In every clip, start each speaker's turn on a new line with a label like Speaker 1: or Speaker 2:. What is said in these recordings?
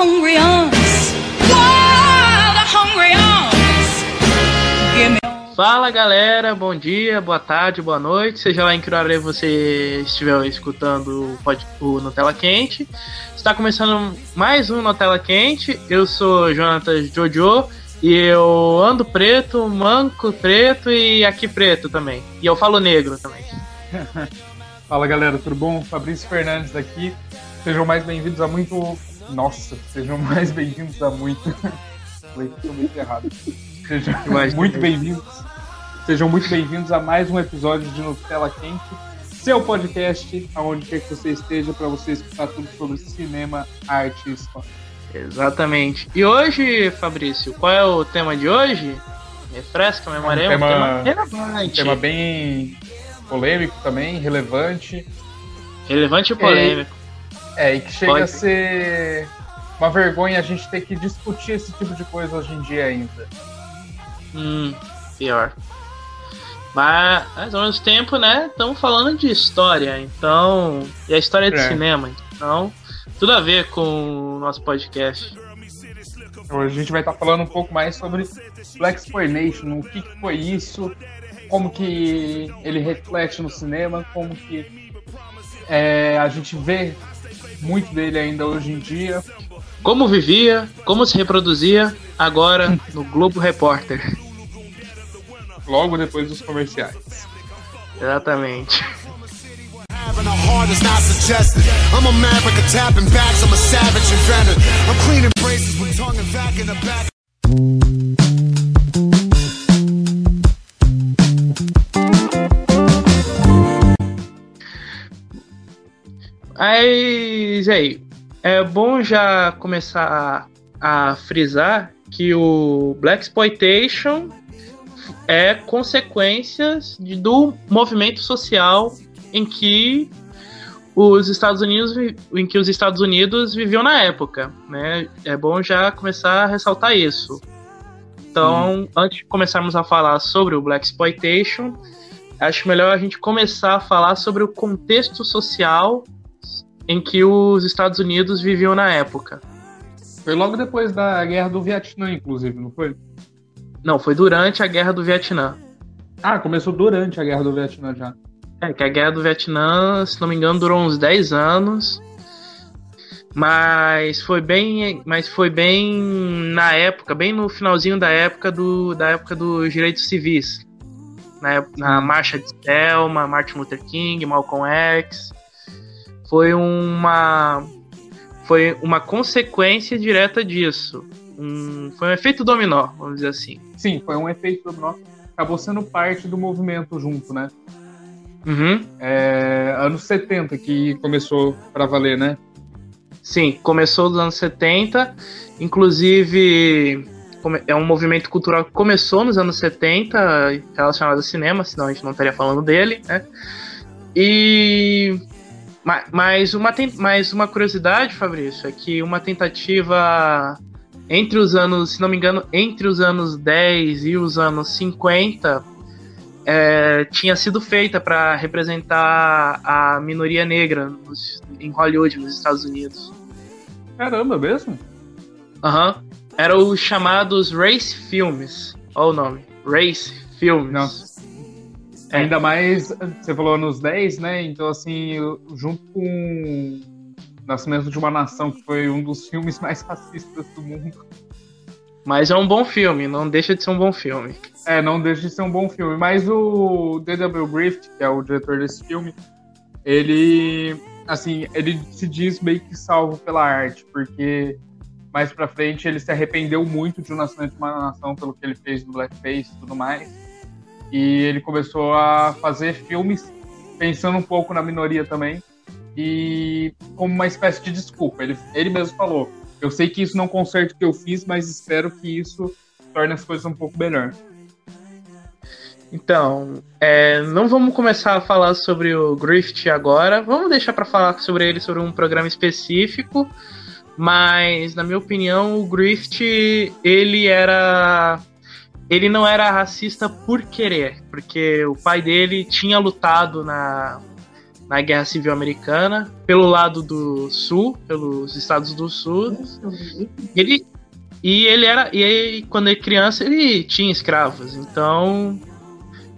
Speaker 1: hungry arms. The hungry arms? Give me
Speaker 2: Fala galera, bom dia, boa tarde, boa noite, seja lá em que horário você estiver escutando o Nutella Quente. Está começando mais um Nutella Quente, eu sou Jonatas Jojo e eu ando preto, manco preto e aqui preto também. E eu falo negro também.
Speaker 3: Fala galera, tudo bom? Fabrício Fernandes aqui. Sejam mais bem-vindos a muito. Nossa, sejam mais bem-vindos a muito. Falei muito errado. Sejam muito bem-vindos. Sejam muito bem-vindos a mais um episódio de Nutella Quente, seu podcast, aonde quer que você esteja, para você escutar tudo sobre cinema, arte e história.
Speaker 2: Exatamente. E hoje, Fabrício, qual é o tema de hoje? Refresca a memória,
Speaker 3: É um tema-
Speaker 2: tema
Speaker 3: Um
Speaker 2: relevante.
Speaker 3: tema bem polêmico também, relevante.
Speaker 2: Relevante e polêmico.
Speaker 3: É, e que chega
Speaker 2: Pode.
Speaker 3: a ser uma vergonha a gente ter que discutir esse tipo de coisa hoje em dia ainda.
Speaker 2: Hum, pior. Mas, mas ao mesmo tempo, né, estamos falando de história, então. E a história de
Speaker 3: É.
Speaker 2: cinema, então. Tudo a ver com o nosso podcast.
Speaker 3: Hoje a gente vai estar falando um pouco mais sobre Black Exploitation, o que, que foi isso, como que ele reflete no cinema, como que é, a gente vê muito dele ainda hoje em dia.
Speaker 2: Como vivia, como se reproduzia, agora no Globo Repórter.
Speaker 3: Logo depois dos comerciais.
Speaker 2: Exatamente.
Speaker 4: Having a heart is not suggested. I'm a maverick, a tapping backs. I'm a savage inventor. I'm cleaning braces with tongue and vac in the back.
Speaker 2: Mas aí, é bom já começar a, a frisar que o Black Exploitation é consequências de- do movimento social em que os Estados Unidos em que os Estados Unidos viviam na época, né? É bom já começar a ressaltar isso. Então, antes de começarmos a falar sobre o Black Exploitation, acho melhor a gente começar a falar sobre o contexto social em que os Estados Unidos viviam na época.
Speaker 3: Foi logo depois da Guerra do Vietnã, inclusive, não foi?
Speaker 2: Não, foi durante a Guerra do Vietnã.
Speaker 3: Ah, começou durante a Guerra do Vietnã já.
Speaker 2: É, que a Guerra do Vietnã, se não me engano, durou uns 10 anos. Mas foi bem, mas foi bem na época, bem no finalzinho da época do da época dos direitos civis. Na, na marcha de Selma, Martin Luther King, Malcolm X. Foi uma foi uma consequência direta disso. Um, foi um efeito dominó, vamos dizer assim.
Speaker 3: Sim, foi um efeito dominó. Acabou sendo parte do movimento junto, né?
Speaker 2: Uhum.
Speaker 3: É, anos 70 que começou pra valer, né?
Speaker 2: Sim, começou nos anos 70, inclusive é um movimento cultural que começou nos anos 70 relacionado ao cinema, senão a gente não estaria falando dele, né? E ma- mas uma, mas uma curiosidade, Fabrício, é que uma tentativa entre os anos, se não me engano, entre os anos 10 e os anos 50 é, tinha sido feita para representar a minoria negra nos- em Hollywood, nos Estados Unidos.
Speaker 3: Caramba, mesmo?
Speaker 2: Aham. Eram os chamados Race Films. Olha o nome. Race Films.
Speaker 3: Não.
Speaker 2: É.
Speaker 3: Ainda mais, você falou anos 10, né? Então, assim, junto com Nascimento de uma Nação, que foi um dos filmes mais racistas do mundo.
Speaker 2: Mas é um bom filme, não deixa de ser um bom filme.
Speaker 3: É, não deixa de ser um bom filme. Mas o D.W. Griffith, que é o diretor desse filme, ele, assim, ele se diz meio que salvo pela arte, porque mais pra frente ele se arrependeu muito de O Nascimento de uma Nação pelo que ele fez no Blackface e tudo mais. E ele começou a fazer filmes pensando um pouco na minoria também e como uma espécie de desculpa. Ele, ele mesmo falou: Eu sei que isso não conserta o que eu fiz, mas espero que isso torne as coisas um pouco melhor.
Speaker 2: Então, é, não vamos começar a falar sobre o Griffith agora. Vamos deixar para falar sobre ele sobre um programa específico. Mas, na minha opinião, o Griffith ele era ele não era racista por querer, porque o pai dele tinha lutado na na Guerra Civil Americana, pelo lado do Sul, pelos Estados do Sul. Ele e ele era e aí, quando ele criança ele tinha escravos, então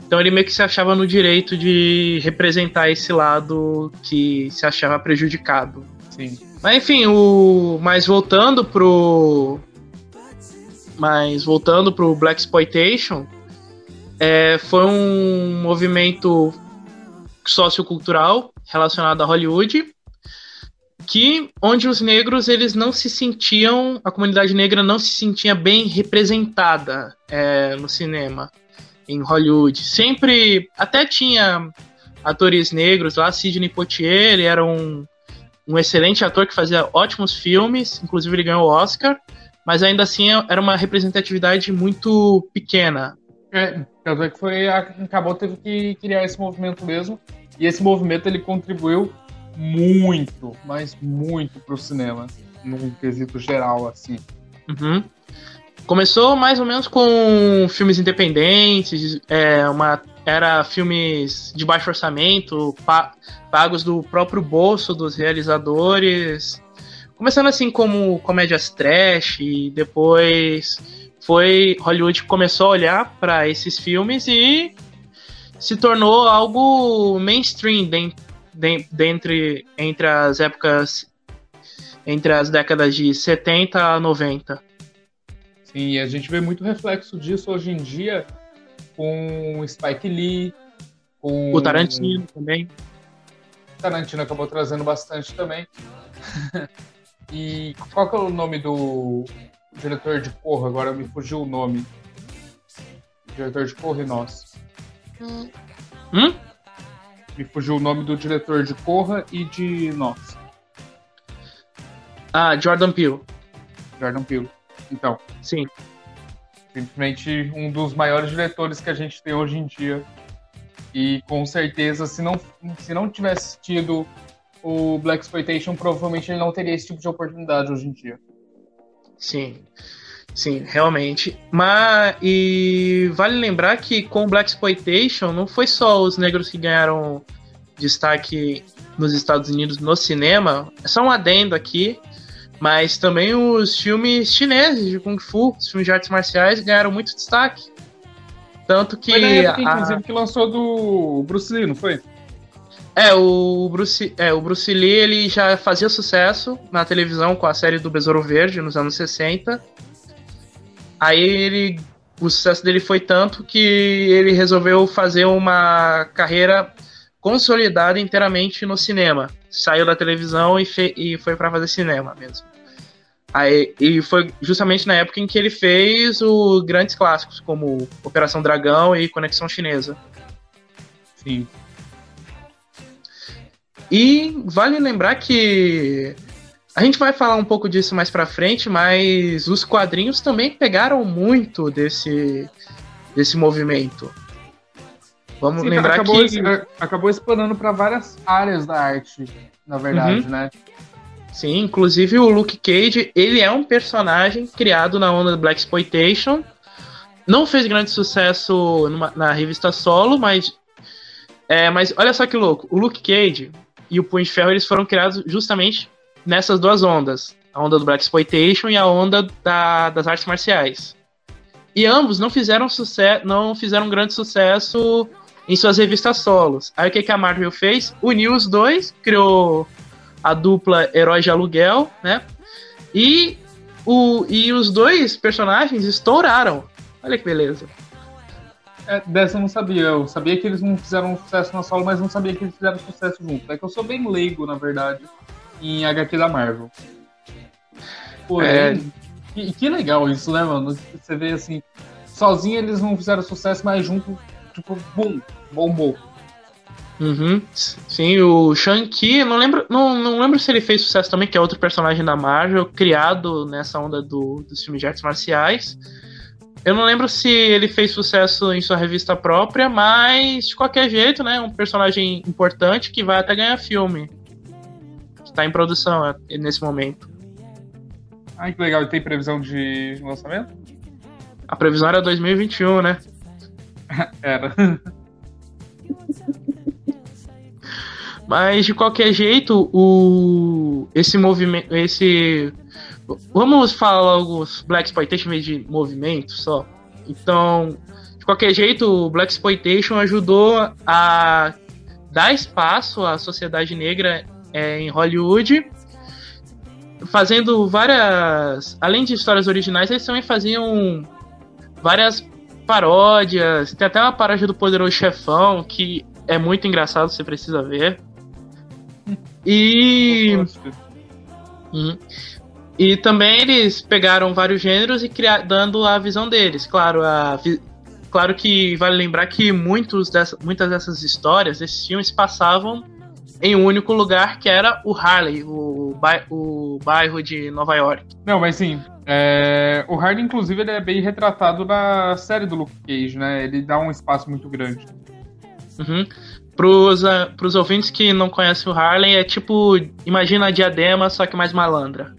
Speaker 2: então ele meio que se achava no direito de representar esse lado que se achava prejudicado.
Speaker 3: Sim.
Speaker 2: Mas enfim, o mas voltando pro mas voltando pro Black Exploitation, é, foi um movimento sociocultural relacionado a Hollywood que onde os negros eles não se sentiam a comunidade negra não se sentia bem representada é, no cinema em Hollywood. Sempre até tinha atores negros lá Sidney Poitier ele era um, um excelente ator que fazia ótimos filmes inclusive ele ganhou o Oscar mas ainda assim era uma representatividade muito pequena
Speaker 3: É, tanto é que foi, acabou teve que criar esse movimento mesmo. E esse movimento ele contribuiu muito, mas muito pro cinema, num quesito geral, assim.
Speaker 2: Uhum. Começou mais ou menos com filmes independentes, é, uma, era filmes de baixo orçamento, pa- pagos do próprio bolso dos realizadores. Começando assim como comédias trash, e depois foi Hollywood começou a olhar para esses filmes e se tornou algo mainstream den- den- dentre, entre as épocas entre as décadas de 70 a 90.
Speaker 3: Sim, e a gente vê muito reflexo disso hoje em dia com Spike Lee, com
Speaker 2: O Tarantino também.
Speaker 3: Tarantino acabou trazendo bastante também. e qual que é o nome do diretor de Corra? Agora me fugiu o nome. Diretor de Corra e Nós.
Speaker 2: Hum?
Speaker 3: Me fugiu o nome do diretor de Corra e de Nós.
Speaker 2: Ah, Jordan Peele.
Speaker 3: Jordan Peele. Então,
Speaker 2: Sim.
Speaker 3: simplesmente um dos maiores diretores que a gente tem hoje em dia. E com certeza, se não, se não tivesse tido o Black Exploitation, provavelmente ele não teria esse tipo de oportunidade hoje em dia.
Speaker 2: Sim. Sim, realmente. Mas e vale lembrar que com o Black Exploitation não foi só os negros que ganharam destaque nos Estados Unidos no cinema. É só um adendo aqui. Mas também os filmes chineses de Kung Fu, os filmes de artes marciais, ganharam muito destaque. Tanto que.
Speaker 3: Foi na época,
Speaker 2: a-
Speaker 3: inclusive, que lançou do Bruce Lee, não foi?
Speaker 2: É, o Bruce, é, o Bruce Lee ele já fazia sucesso na televisão com a série do Besouro Verde nos anos 60. Aí ele. O sucesso dele foi tanto que ele resolveu fazer uma carreira consolidada inteiramente no cinema. Saiu da televisão e, fe- e foi para fazer cinema mesmo. Aí, e foi justamente na época em que ele fez os grandes clássicos, como Operação Dragão e Conexão Chinesa.
Speaker 3: Sim.
Speaker 2: E vale lembrar que a gente vai falar um pouco disso mais pra frente, mas os quadrinhos também pegaram muito desse, desse movimento. Vamos
Speaker 3: Sim,
Speaker 2: lembrar
Speaker 3: acabou,
Speaker 2: que.
Speaker 3: acabou explanando para várias áreas da arte, na verdade,
Speaker 2: Uhum.
Speaker 3: né?
Speaker 2: Sim, inclusive o Luke Cage, ele é um personagem criado na onda do Black Exploitation. Não fez grande sucesso numa- na revista solo, mas. É, mas olha só que louco. O Luke Cage e o Punho de Ferro eles foram criados justamente nessas duas ondas. A onda do Black Exploitation e a onda da- das artes marciais. E ambos não fizeram sucesso, não fizeram grande sucesso em suas revistas solos. Aí o que, que a Marvel fez? Uniu os dois, criou a dupla Heróis de Aluguel, né? E, o, e os dois personagens estouraram. Olha que beleza.
Speaker 3: É, dessa eu não sabia. Eu sabia que eles não fizeram sucesso na solo, mas não sabia que eles fizeram sucesso juntos. É que eu sou bem leigo, na verdade, em HQ da Marvel. Porém,
Speaker 2: É.
Speaker 3: que, que legal isso, né, mano? Você vê assim, sozinho eles não fizeram sucesso, mas junto, tipo, bum, bombou.
Speaker 2: Uhum. Sim, o Shang-Chi, não lembro, não, não lembro se ele fez sucesso também, que é outro personagem da Marvel, criado nessa onda do, dos filmes de artes marciais. Eu não lembro se ele fez sucesso em sua revista própria, mas de qualquer jeito, né? Um personagem importante que vai até ganhar filme. Que tá em produção é, nesse momento.
Speaker 3: Ai, que legal. E tem previsão de lançamento?
Speaker 2: A previsão era 2021, né? Mas de qualquer jeito, o esse movimento, esse vamos falar logo os Black Exploitation de movimento só. Então, de qualquer jeito, o Black Exploitation ajudou a dar espaço à sociedade negra é, em Hollywood, fazendo várias, além de histórias originais, eles também faziam várias paródias. Tem até uma paródia do Poderoso Chefão que é muito engraçado, você precisa ver. E. Uhum. E também eles pegaram vários gêneros e criaram, dando a visão deles. Claro, a, claro que vale lembrar que muitos dessa, muitas dessas histórias, esses filmes, passavam em um único lugar que era o Harley, o, o bairro de Nova York.
Speaker 3: Não, mas sim. É, o Harley, inclusive, ele é bem retratado na série do Luke Cage, né? Ele dá um espaço muito grande.
Speaker 2: Uhum. Pros, uh, pros ouvintes que não conhecem o Harley, é tipo, imagina a diadema, só que mais malandra.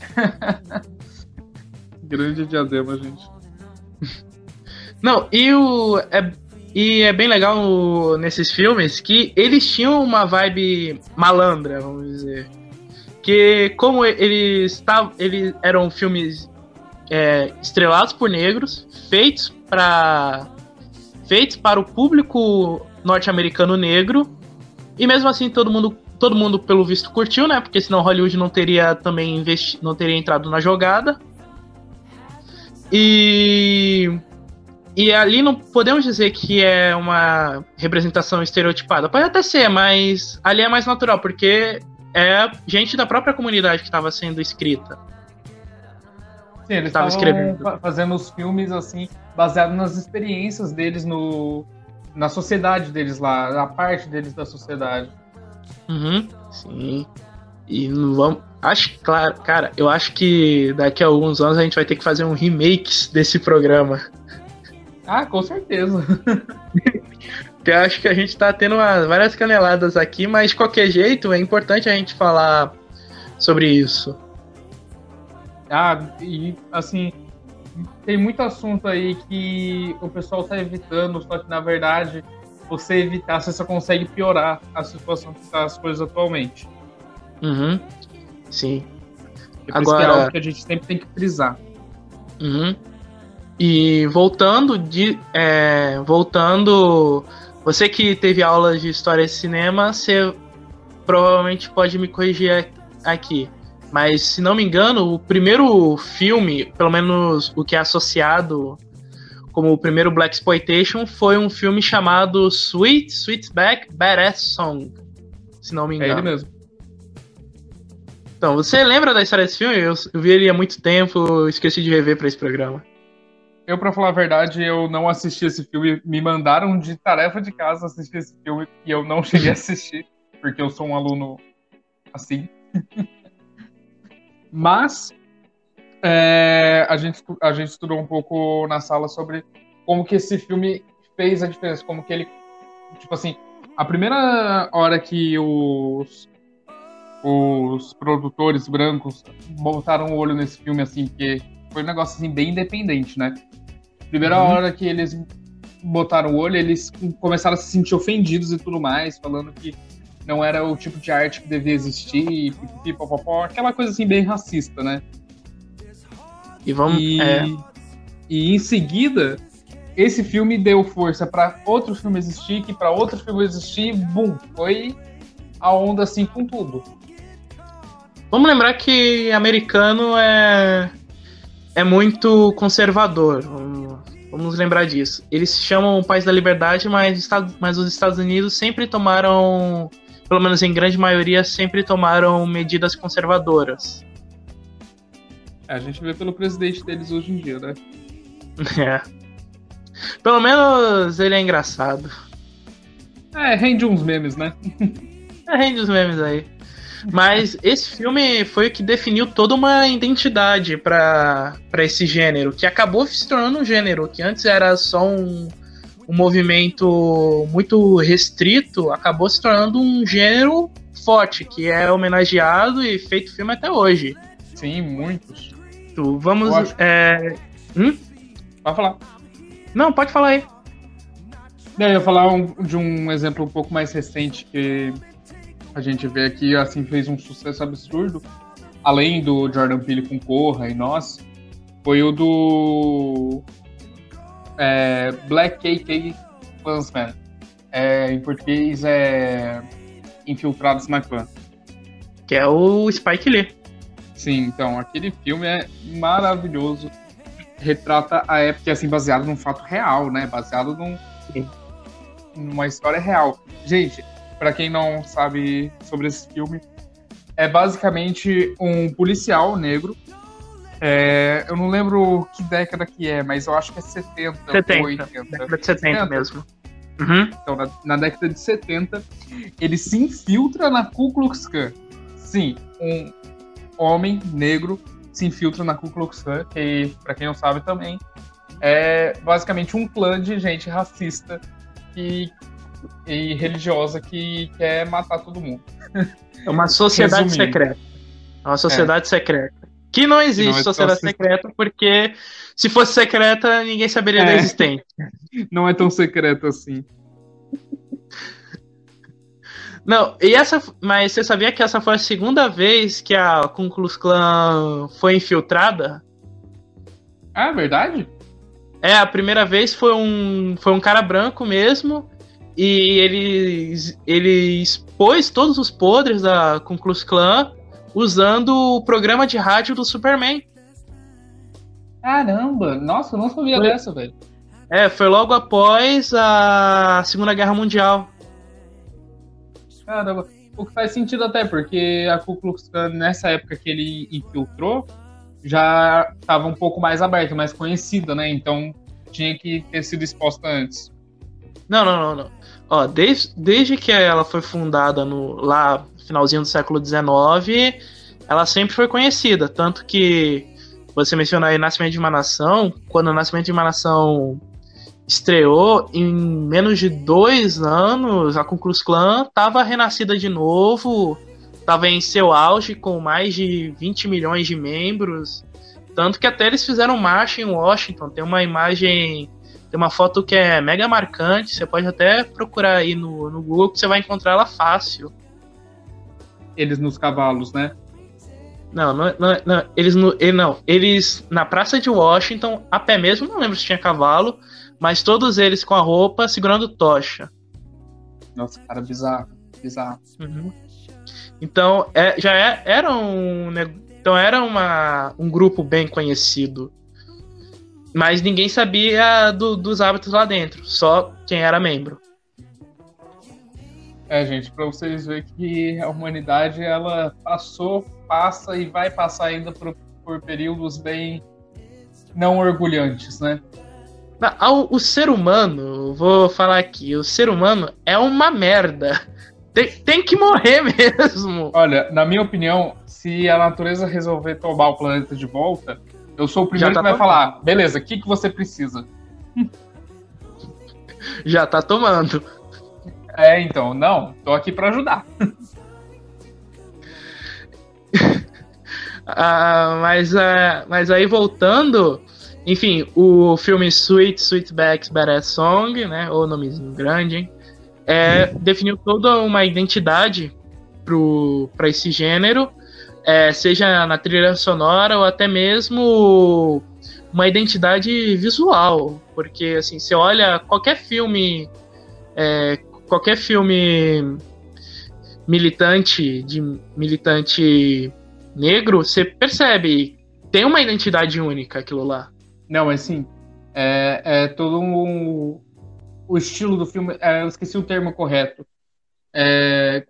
Speaker 3: Grande diadema, gente.
Speaker 2: Não, e o. É, e é bem legal o, nesses filmes que eles tinham uma vibe malandra, vamos dizer. Que como eles tavam, eles eram filmes é, estrelados por negros, feitos para feitos para o público norte-americano negro. E mesmo assim todo mundo, todo mundo pelo visto curtiu, né? Porque senão Hollywood não teria também investi não teria entrado na jogada. E e ali não podemos dizer que é uma representação estereotipada. Pode até ser, mas ali é mais natural, porque é gente da própria comunidade que estava sendo escrita.
Speaker 3: Sim, eles estavam escrevendo. fazendo os filmes assim, baseados nas experiências deles no, na sociedade deles lá, na parte deles da sociedade.
Speaker 2: Uhum, sim. E não vamos. Acho, claro, cara, eu acho que daqui a alguns anos a gente vai ter que fazer um remake desse programa.
Speaker 3: Ah, com certeza.
Speaker 2: eu acho que a gente tá tendo uma, várias caneladas aqui, mas de qualquer jeito é importante a gente falar sobre isso.
Speaker 3: Ah, e assim, tem muito assunto aí que o pessoal está evitando, só que na verdade você evitar, você só consegue piorar a situação que está as coisas atualmente.
Speaker 2: Uhum. Sim.
Speaker 3: Agora... é algo que a gente sempre tem que frisar.
Speaker 2: Uhum. E voltando de. É, voltando. Você que teve aulas de história e cinema, você provavelmente pode me corrigir aqui. Mas, se não me engano, o primeiro filme, pelo menos o que é associado como o primeiro Black Exploitation, foi um filme chamado Sweet Sweetback Badass Song. Se não me engano.
Speaker 3: É ele mesmo.
Speaker 2: Então, você lembra da história desse filme? Eu, eu vi ele há muito tempo, esqueci de rever para esse programa.
Speaker 3: Eu, pra falar a verdade, eu não assisti esse filme. Me mandaram de tarefa de casa assistir esse filme e eu não cheguei a assistir, porque eu sou um aluno assim. Mas é, a, gente, a gente estudou um pouco na sala sobre como que esse filme fez a diferença, como que ele, tipo assim, a primeira hora que os os produtores brancos botaram o olho nesse filme assim, porque foi um negócio assim bem independente, né? Primeira uhum. hora que eles botaram o olho, eles começaram a se sentir ofendidos e tudo mais, falando que não era o tipo de arte que devia existir, aquela coisa assim bem racista, né?
Speaker 2: E vamos.
Speaker 3: E,
Speaker 2: é...
Speaker 3: e em seguida, esse filme deu força para outro filme existir, que para outro filme existir, bum, foi a onda assim com tudo.
Speaker 2: Vamos lembrar que americano é é muito conservador. Vamos lembrar disso. Eles se chamam o país da liberdade, mas, mas os Estados Unidos sempre tomaram pelo menos em grande maioria, sempre tomaram medidas conservadoras.
Speaker 3: A gente vê pelo presidente deles hoje em dia, né?
Speaker 2: É. Pelo menos ele é engraçado.
Speaker 3: É, rende uns memes, né?
Speaker 2: é, rende uns memes aí. Mas esse filme foi o que definiu toda uma identidade para esse gênero, que acabou se tornando um gênero, que antes era só um, um movimento muito restrito acabou se tornando um gênero forte, que é homenageado e feito filme até hoje.
Speaker 3: Sim, muitos.
Speaker 2: Vamos. É... Hum?
Speaker 3: Pode falar.
Speaker 2: Não, pode falar aí.
Speaker 3: Eu ia falar um, de um exemplo um pouco mais recente que a gente vê aqui, assim, fez um sucesso absurdo, além do Jordan Peele com Corra e Nós, foi o do é, Black KK Klansman. É, em português é Infiltrados na Clã.
Speaker 2: Que é o Spike Lee.
Speaker 3: Sim, então, aquele filme é maravilhoso. Retrata a época, assim, baseado num fato real, né? Baseado num, numa história real. Gente, para quem não sabe sobre esse filme, é basicamente um policial negro. É, eu não lembro que década que é, mas eu acho que é 70,
Speaker 2: 70.
Speaker 3: ou 80.
Speaker 2: Década de 70 mesmo. Uhum.
Speaker 3: Então, na, na década de 70, ele se infiltra na Ku Klux Klan. Sim, um homem negro se infiltra na Ku Klux Klan, que, pra quem não sabe também, é basicamente um clã de gente racista e, e religiosa que quer matar todo mundo.
Speaker 2: É uma sociedade
Speaker 3: Resumindo.
Speaker 2: secreta. É uma sociedade secreta. Que não existe
Speaker 3: Que não é
Speaker 2: sociedade
Speaker 3: tão
Speaker 2: secreta, porque se fosse secreta, ninguém saberia da
Speaker 3: É.
Speaker 2: existência.
Speaker 3: Não é tão secreto assim.
Speaker 2: Não, e essa. Mas você sabia que essa foi a segunda vez que a Ku Klux Klan foi infiltrada?
Speaker 3: Ah, é verdade?
Speaker 2: É, a primeira vez foi um, foi um cara branco mesmo. E ele, ele expôs todos os podres da Ku Klux Klan usando o programa de rádio do Superman.
Speaker 3: Caramba, nossa, eu não sabia
Speaker 2: Foi-
Speaker 3: dessa, velho.
Speaker 2: É, foi logo após a Segunda Guerra Mundial.
Speaker 3: Caramba. O que faz sentido até, porque a Ku Klux Klan, nessa época que ele infiltrou, já estava um pouco mais aberta, mais conhecida, né? Então tinha que ter sido exposta antes.
Speaker 2: Não, não, não, não. Ó, desde, desde que ela foi fundada no, lá finalzinho do século XIX, ela sempre foi conhecida. Tanto que você mencionou aí Nascimento de uma Nação, quando o Nascimento de uma Nação estreou, em menos de dois anos, a Klux Klan estava renascida de novo, estava em seu auge com mais de 20 milhões de membros. Tanto que até eles fizeram marcha em Washington. Tem uma imagem tem uma foto que é mega marcante, você pode até procurar aí no, no Google que você vai encontrar ela fácil.
Speaker 3: Eles nos cavalos, né?
Speaker 2: Não, não, não, não, eles no, não, eles na praça de Washington, a pé mesmo, não lembro se tinha cavalo, mas todos eles com a roupa segurando tocha.
Speaker 3: Nossa, cara, bizarro. Bizarro.
Speaker 2: Uhum. Então, é, já é- era um então era uma, um grupo bem conhecido. Mas ninguém sabia do- dos hábitos lá dentro, só quem era membro.
Speaker 3: É, gente, pra vocês verem que a humanidade, ela passou, passa e vai passar ainda por, por períodos bem não orgulhantes, né?
Speaker 2: Não, O ser humano, vou falar aqui, o ser humano é uma merda. Tem, tem que morrer mesmo.
Speaker 3: Olha, na minha opinião, se a natureza resolver tomar o planeta de volta, eu sou o primeiro
Speaker 2: tá
Speaker 3: que vai falar, beleza, o que, que você precisa?
Speaker 2: Já tá tomando.
Speaker 3: É, então, não, tô aqui pra ajudar.
Speaker 2: Ah, mas, ah, mas aí voltando, enfim, o filme Sweet Sweetback's Badass Song, né? Ou nomezinho grande, hein? É, definiu toda uma identidade para esse gênero, é, seja na trilha sonora ou até mesmo uma identidade visual, porque assim, você olha qualquer filme, é, qualquer filme militante de militante negro, você percebe tem uma identidade única aquilo lá.
Speaker 3: Não, mas sim, é, é todo um, o estilo do filme, é, eu esqueci o termo correto. É,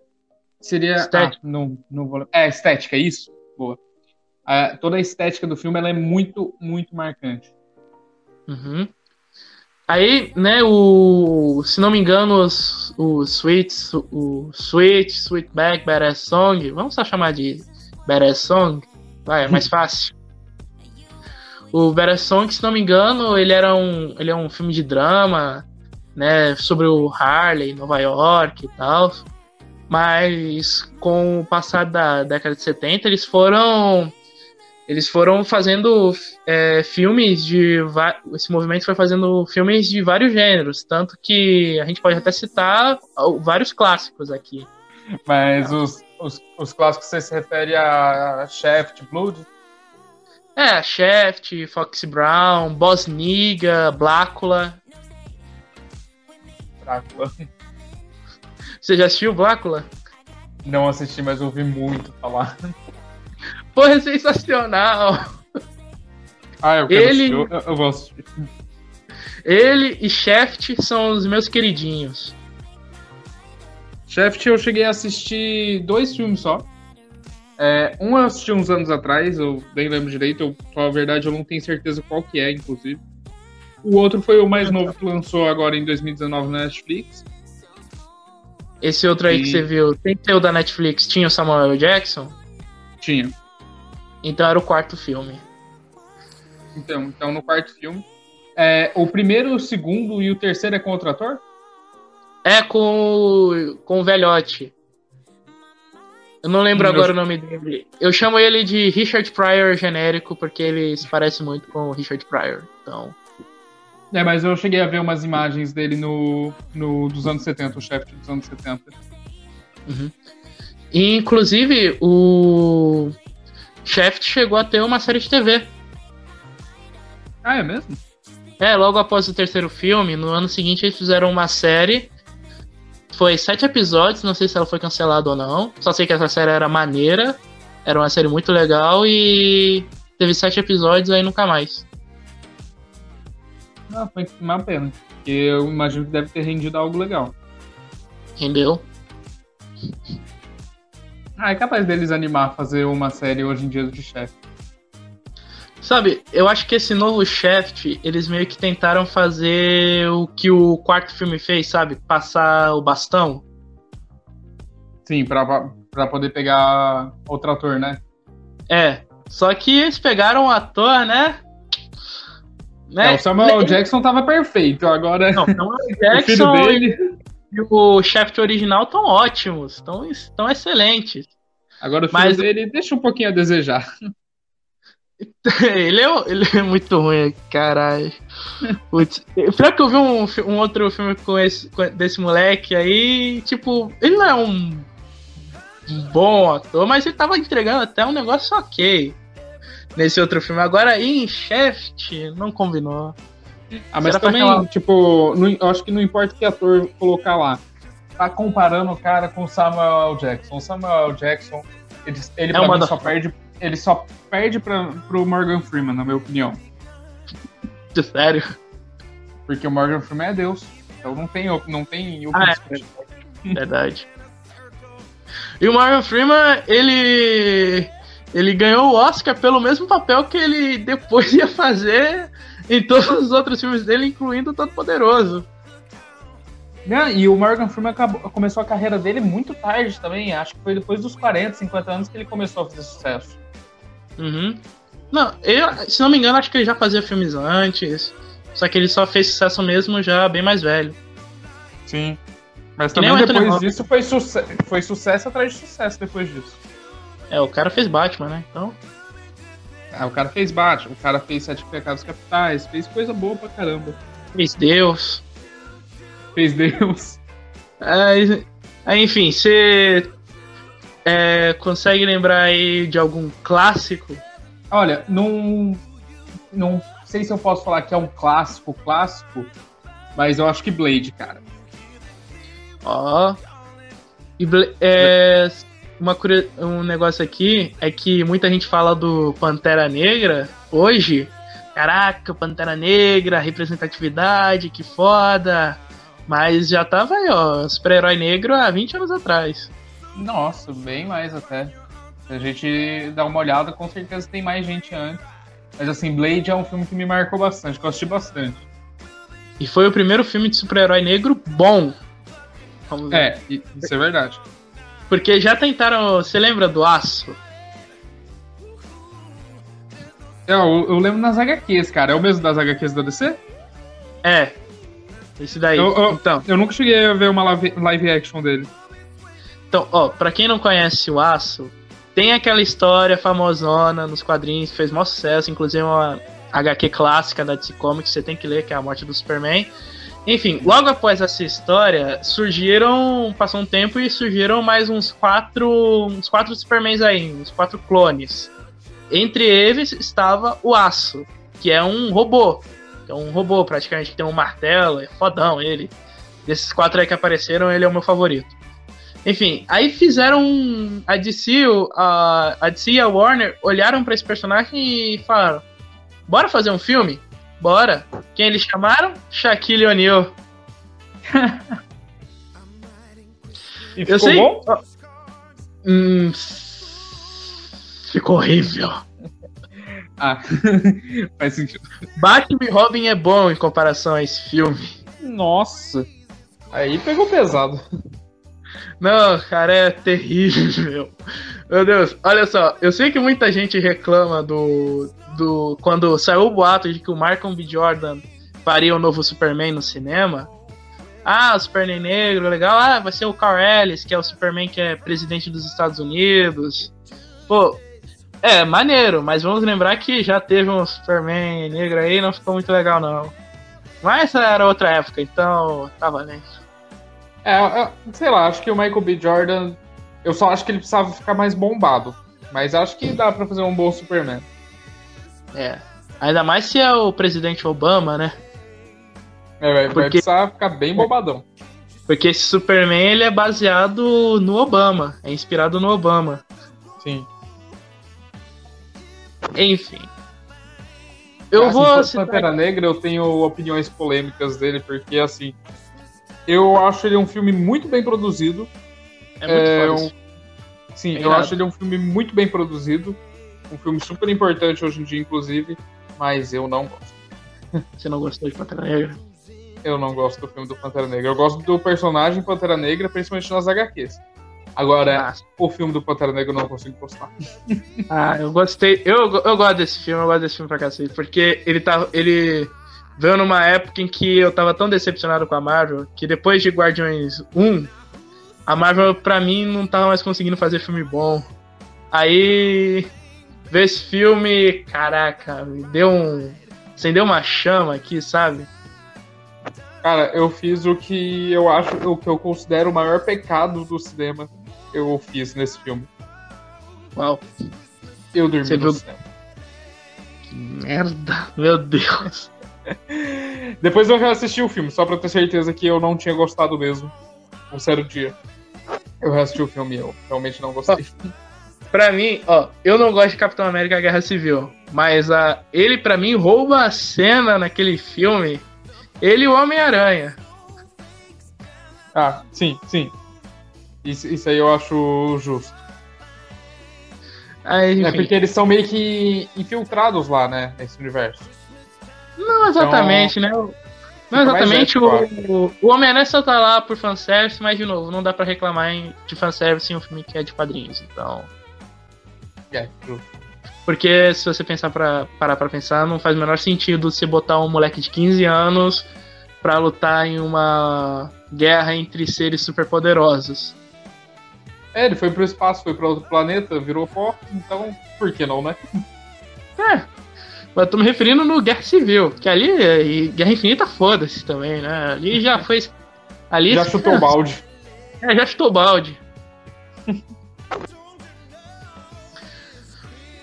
Speaker 3: seria.
Speaker 2: Estética.
Speaker 3: Ah, não, não vou, é, estética, isso? Boa. É, toda a estética do filme ela é muito, muito marcante.
Speaker 2: Uhum. Aí, né, o. Se não me engano, os, o Sweet, o Sweet, Sweetback, Badass Song, vamos só chamar de Badass Song, vai, é mais fácil. O Song, se não me engano, ele era um, ele é um filme de drama, né, sobre o Harley, Nova York e tal. Mas com o passar da década de 70, eles foram eles foram fazendo é, filmes de esse movimento foi fazendo filmes de vários gêneros, tanto que a gente pode até citar vários clássicos aqui.
Speaker 3: Mas os, os, os clássicos você se refere a Shaft, Blood?
Speaker 2: É, Shaft, Fox Brown, Boss Niga, Blácula.
Speaker 3: Drácula.
Speaker 2: Você já assistiu Blácula?
Speaker 3: Não assisti, mas ouvi muito falar.
Speaker 2: Porra, é sensacional!
Speaker 3: Ah, eu quero
Speaker 2: Ele-
Speaker 3: assistir. Eu, eu vou assistir.
Speaker 2: Ele e Shaft são os meus queridinhos.
Speaker 3: Shaft eu cheguei a assistir dois filmes só. É, um eu assisti uns anos atrás, eu nem lembro direito, eu, a verdade eu não tenho certeza qual que é, inclusive. O outro foi o mais novo que lançou agora em 2019 na Netflix.
Speaker 2: Esse outro aí
Speaker 3: E-
Speaker 2: que você viu, tem que ter o da Netflix, tinha o Samuel Jackson,
Speaker 3: Tinha.
Speaker 2: então era o quarto filme.
Speaker 3: Então, então no quarto filme. É, o primeiro, o segundo e o terceiro é com outro ator?
Speaker 2: É com, com o velhote. Eu não lembro
Speaker 3: Hum, eu-
Speaker 2: agora o nome dele. Eu chamo ele de Richard Pryor genérico, porque ele se parece muito com o Richard Pryor. Então,
Speaker 3: É, mas eu cheguei a ver umas imagens dele no, no dos anos 70, o Shaft dos anos 70.
Speaker 2: E, inclusive, o Shaft chegou a ter uma série de TV.
Speaker 3: Ah, é mesmo?
Speaker 2: É, logo após o terceiro filme, no ano seguinte eles fizeram uma série. Foi sete episódios, não sei se ela foi cancelada ou não. Só sei que essa série era maneira. Era uma série muito legal e teve sete episódios aí nunca mais.
Speaker 3: Não, foi uma pena. Porque eu imagino que deve ter rendido algo legal.
Speaker 2: Entendeu?
Speaker 3: Ah, é capaz deles animar fazer uma série hoje em dia de chefe.
Speaker 2: Sabe, eu acho que esse novo Shaft, eles meio que tentaram fazer o que o quarto filme fez, sabe? Passar o bastão.
Speaker 3: Sim, pra, pra poder pegar outro ator, né?
Speaker 2: É. Só que eles pegaram o ator, né? né?
Speaker 3: É, o Samuel
Speaker 2: Ne-
Speaker 3: Jackson tava perfeito. Agora,
Speaker 2: Não, Samuel
Speaker 3: o filho
Speaker 2: Jackson
Speaker 3: dele.
Speaker 2: e o Shaft original estão ótimos, estão estão excelentes.
Speaker 3: Agora o filho
Speaker 2: Mas-
Speaker 3: dele deixa um pouquinho a desejar.
Speaker 2: ele, é, ele é muito ruim, caralho. Putz, pior que eu vi um, um outro filme com esse, com- desse moleque aí, tipo, ele não é um bom ator, mas ele tava entregando até um negócio ok nesse outro filme. Agora, em Shaft, não combinou.
Speaker 3: Ah, mas
Speaker 2: Será
Speaker 3: também,
Speaker 2: aquela-
Speaker 3: tipo, não- eu acho que não importa que ator colocar lá. Tá comparando o cara com o Samuel L. Jackson. O Samuel L. Jackson, ele, ele
Speaker 2: É
Speaker 3: pra mim só perde. Ele só perde pra, pro Morgan Freeman, na minha opinião.
Speaker 2: Sério.
Speaker 3: Porque o Morgan Freeman é Deus. Então não tem, não tem o
Speaker 2: Ah, é. Verdade. E o Morgan Freeman, ele. Ele ganhou o Oscar pelo mesmo papel que ele depois ia fazer em todos os outros filmes dele, incluindo o Todo Poderoso.
Speaker 3: Né, E o Morgan Freeman acabou- começou a carreira dele muito tarde também. Acho que foi depois dos 40, 50 anos que ele começou a fazer sucesso.
Speaker 2: Uhum. Não, eu, se não me engano, acho que ele já fazia filmes antes. Só que ele só fez sucesso mesmo já bem mais velho.
Speaker 3: Sim. Mas
Speaker 2: Que
Speaker 3: também depois disso foi, suce foi sucesso atrás de sucesso depois disso.
Speaker 2: É, o cara fez Batman, né? Então.
Speaker 3: Ah, o cara fez Batman, o cara fez Sete Pecados Capitais, fez coisa boa pra caramba.
Speaker 2: Fez Deus.
Speaker 3: Fez Deus.
Speaker 2: Aí, enfim, você é, consegue lembrar aí de algum clássico?
Speaker 3: Olha, não, não sei se eu posso falar que é um clássico, clássico, mas eu acho que Blade, cara.
Speaker 2: Ó. E Bla- é, uma um negócio aqui é que muita gente fala do Pantera Negra hoje. Caraca, Pantera Negra, representatividade, que foda. Mas já tava aí, ó, super-herói negro há 20 anos atrás.
Speaker 3: Nossa, bem mais até. Se a gente dá uma olhada, com certeza tem mais gente antes. Mas assim, Blade é um filme que me marcou bastante, que eu assisti bastante.
Speaker 2: E foi o primeiro filme de super-herói negro bom. Vamos ver.
Speaker 3: É, isso é verdade.
Speaker 2: Porque já tentaram. Você lembra do Aço?
Speaker 3: É, Eu, eu lembro nas HQs, cara. É o mesmo das HQs da DC?
Speaker 2: É. Esse daí.
Speaker 3: Eu- eu-
Speaker 2: Então.
Speaker 3: Eu nunca cheguei a ver uma live, live action dele.
Speaker 2: Então, ó, pra quem não conhece o Aço, tem aquela história famosona nos quadrinhos que fez maior sucesso, inclusive uma HQ clássica da DC Comics, você tem que ler, que é a morte do Superman. Enfim, logo após essa história, surgiram. Passou um tempo e surgiram mais uns quatro. uns quatro Supermans aí, uns quatro clones. Entre eles estava o Aço, que é um robô. É um robô, praticamente, que tem um martelo, é fodão ele. Desses quatro aí que apareceram, ele é o meu favorito. Enfim, aí fizeram a DC, a, a DC e a Warner olharam pra esse personagem e falaram: Bora fazer um filme? Bora. Quem eles chamaram? Shaquille O'Neal.
Speaker 3: E
Speaker 2: Eu
Speaker 3: ficou
Speaker 2: sei.
Speaker 3: bom?
Speaker 2: Hum, ficou horrível.
Speaker 3: Ah, faz sentido.
Speaker 2: Batman e Robin é bom em comparação a esse filme.
Speaker 3: Nossa. Aí pegou pesado.
Speaker 2: Não, cara, é terrível. Meu Deus, olha só, eu sei que muita gente reclama do. do quando saiu o boato de que o Malcolm B. Jordan faria o novo Superman no cinema. Ah, o Superman negro, legal. Ah, vai ser o Carl Ellis, que é o Superman que é presidente dos Estados Unidos. Pô, é, maneiro, mas vamos lembrar que já teve um Superman negro aí não ficou muito legal, não. Mas era outra época, então tá valendo.
Speaker 3: É, é, sei lá, acho que o Michael B. Jordan. Eu só acho que ele precisava ficar mais bombado. Mas acho que dá pra fazer um bom Superman.
Speaker 2: É. Ainda mais se é o presidente Obama, né?
Speaker 3: É, vai, vai
Speaker 2: Porque-
Speaker 3: precisar ficar bem bombadão.
Speaker 2: Porque esse Superman ele é baseado no Obama, é inspirado no Obama.
Speaker 3: Sim.
Speaker 2: Enfim. Eu
Speaker 3: Assim,
Speaker 2: vou citar
Speaker 3: Pantera Negra, eu tenho opiniões polêmicas dele, porque assim. Eu acho ele um filme muito bem produzido.
Speaker 2: é muito
Speaker 3: é, um- Sim,
Speaker 2: É
Speaker 3: eu acho ele um filme muito bem produzido. Um filme super importante hoje em dia, inclusive. Mas eu não gosto.
Speaker 2: Você não gostou de Pantera Negra?
Speaker 3: Eu não gosto do filme do Pantera Negra. Eu gosto do personagem Pantera Negra, principalmente nas HQs. Agora,
Speaker 2: Ah,
Speaker 3: o filme do Pantera Negra eu não consigo gostar.
Speaker 2: Ah, eu gostei. Eu, eu gosto desse filme, eu gosto desse filme pra cacete. Porque ele tava. Ele veio numa época em que eu tava tão decepcionado com a Marvel que depois de Guardiões 1, a Marvel, pra mim, não tava mais conseguindo fazer filme bom. Aí. Ver esse filme, caraca, me deu um. Acendeu uma chama aqui, sabe?
Speaker 3: Cara, eu fiz o que eu acho, o que eu considero o maior pecado do cinema. Eu fiz nesse filme.
Speaker 2: Uau,
Speaker 3: Eu dormi
Speaker 2: Você
Speaker 3: no
Speaker 2: viu-
Speaker 3: cinema.
Speaker 2: que merda, meu Deus.
Speaker 3: Depois eu reassisti o filme, só pra ter certeza que eu não tinha gostado mesmo. Um sério dia. Eu reassisti o filme e eu realmente não gostei.
Speaker 2: Pra mim, ó, eu não gosto de Capitão América Guerra Civil, mas a, ele pra mim rouba a cena naquele filme. Ele e o Homem-Aranha.
Speaker 3: Ah, sim, sim. Isso, isso aí eu acho justo.
Speaker 2: Aí,
Speaker 3: É porque eles são meio que infiltrados lá, né? Nesse universo.
Speaker 2: Não exatamente, né? Não exatamente. O, o, o Homem-Aranha só tá lá por fanservice, mas de novo, não dá pra reclamar de fanservice em um filme que é de quadrinhos. Então.
Speaker 3: É, justo.
Speaker 2: Porque se você pensar pra, parar pra pensar, não faz o menor sentido você botar um moleque de 15 anos pra lutar em uma guerra entre seres superpoderosos.
Speaker 3: É, ele foi pro espaço, foi pra outro planeta, virou pó, então por que não, né?
Speaker 2: É. Mas eu tô me referindo no Guerra Civil, que ali e Guerra Infinita foda-se também, né? Ali já foi. Ali
Speaker 3: Já chutou o balde.
Speaker 2: É, já chutou o balde.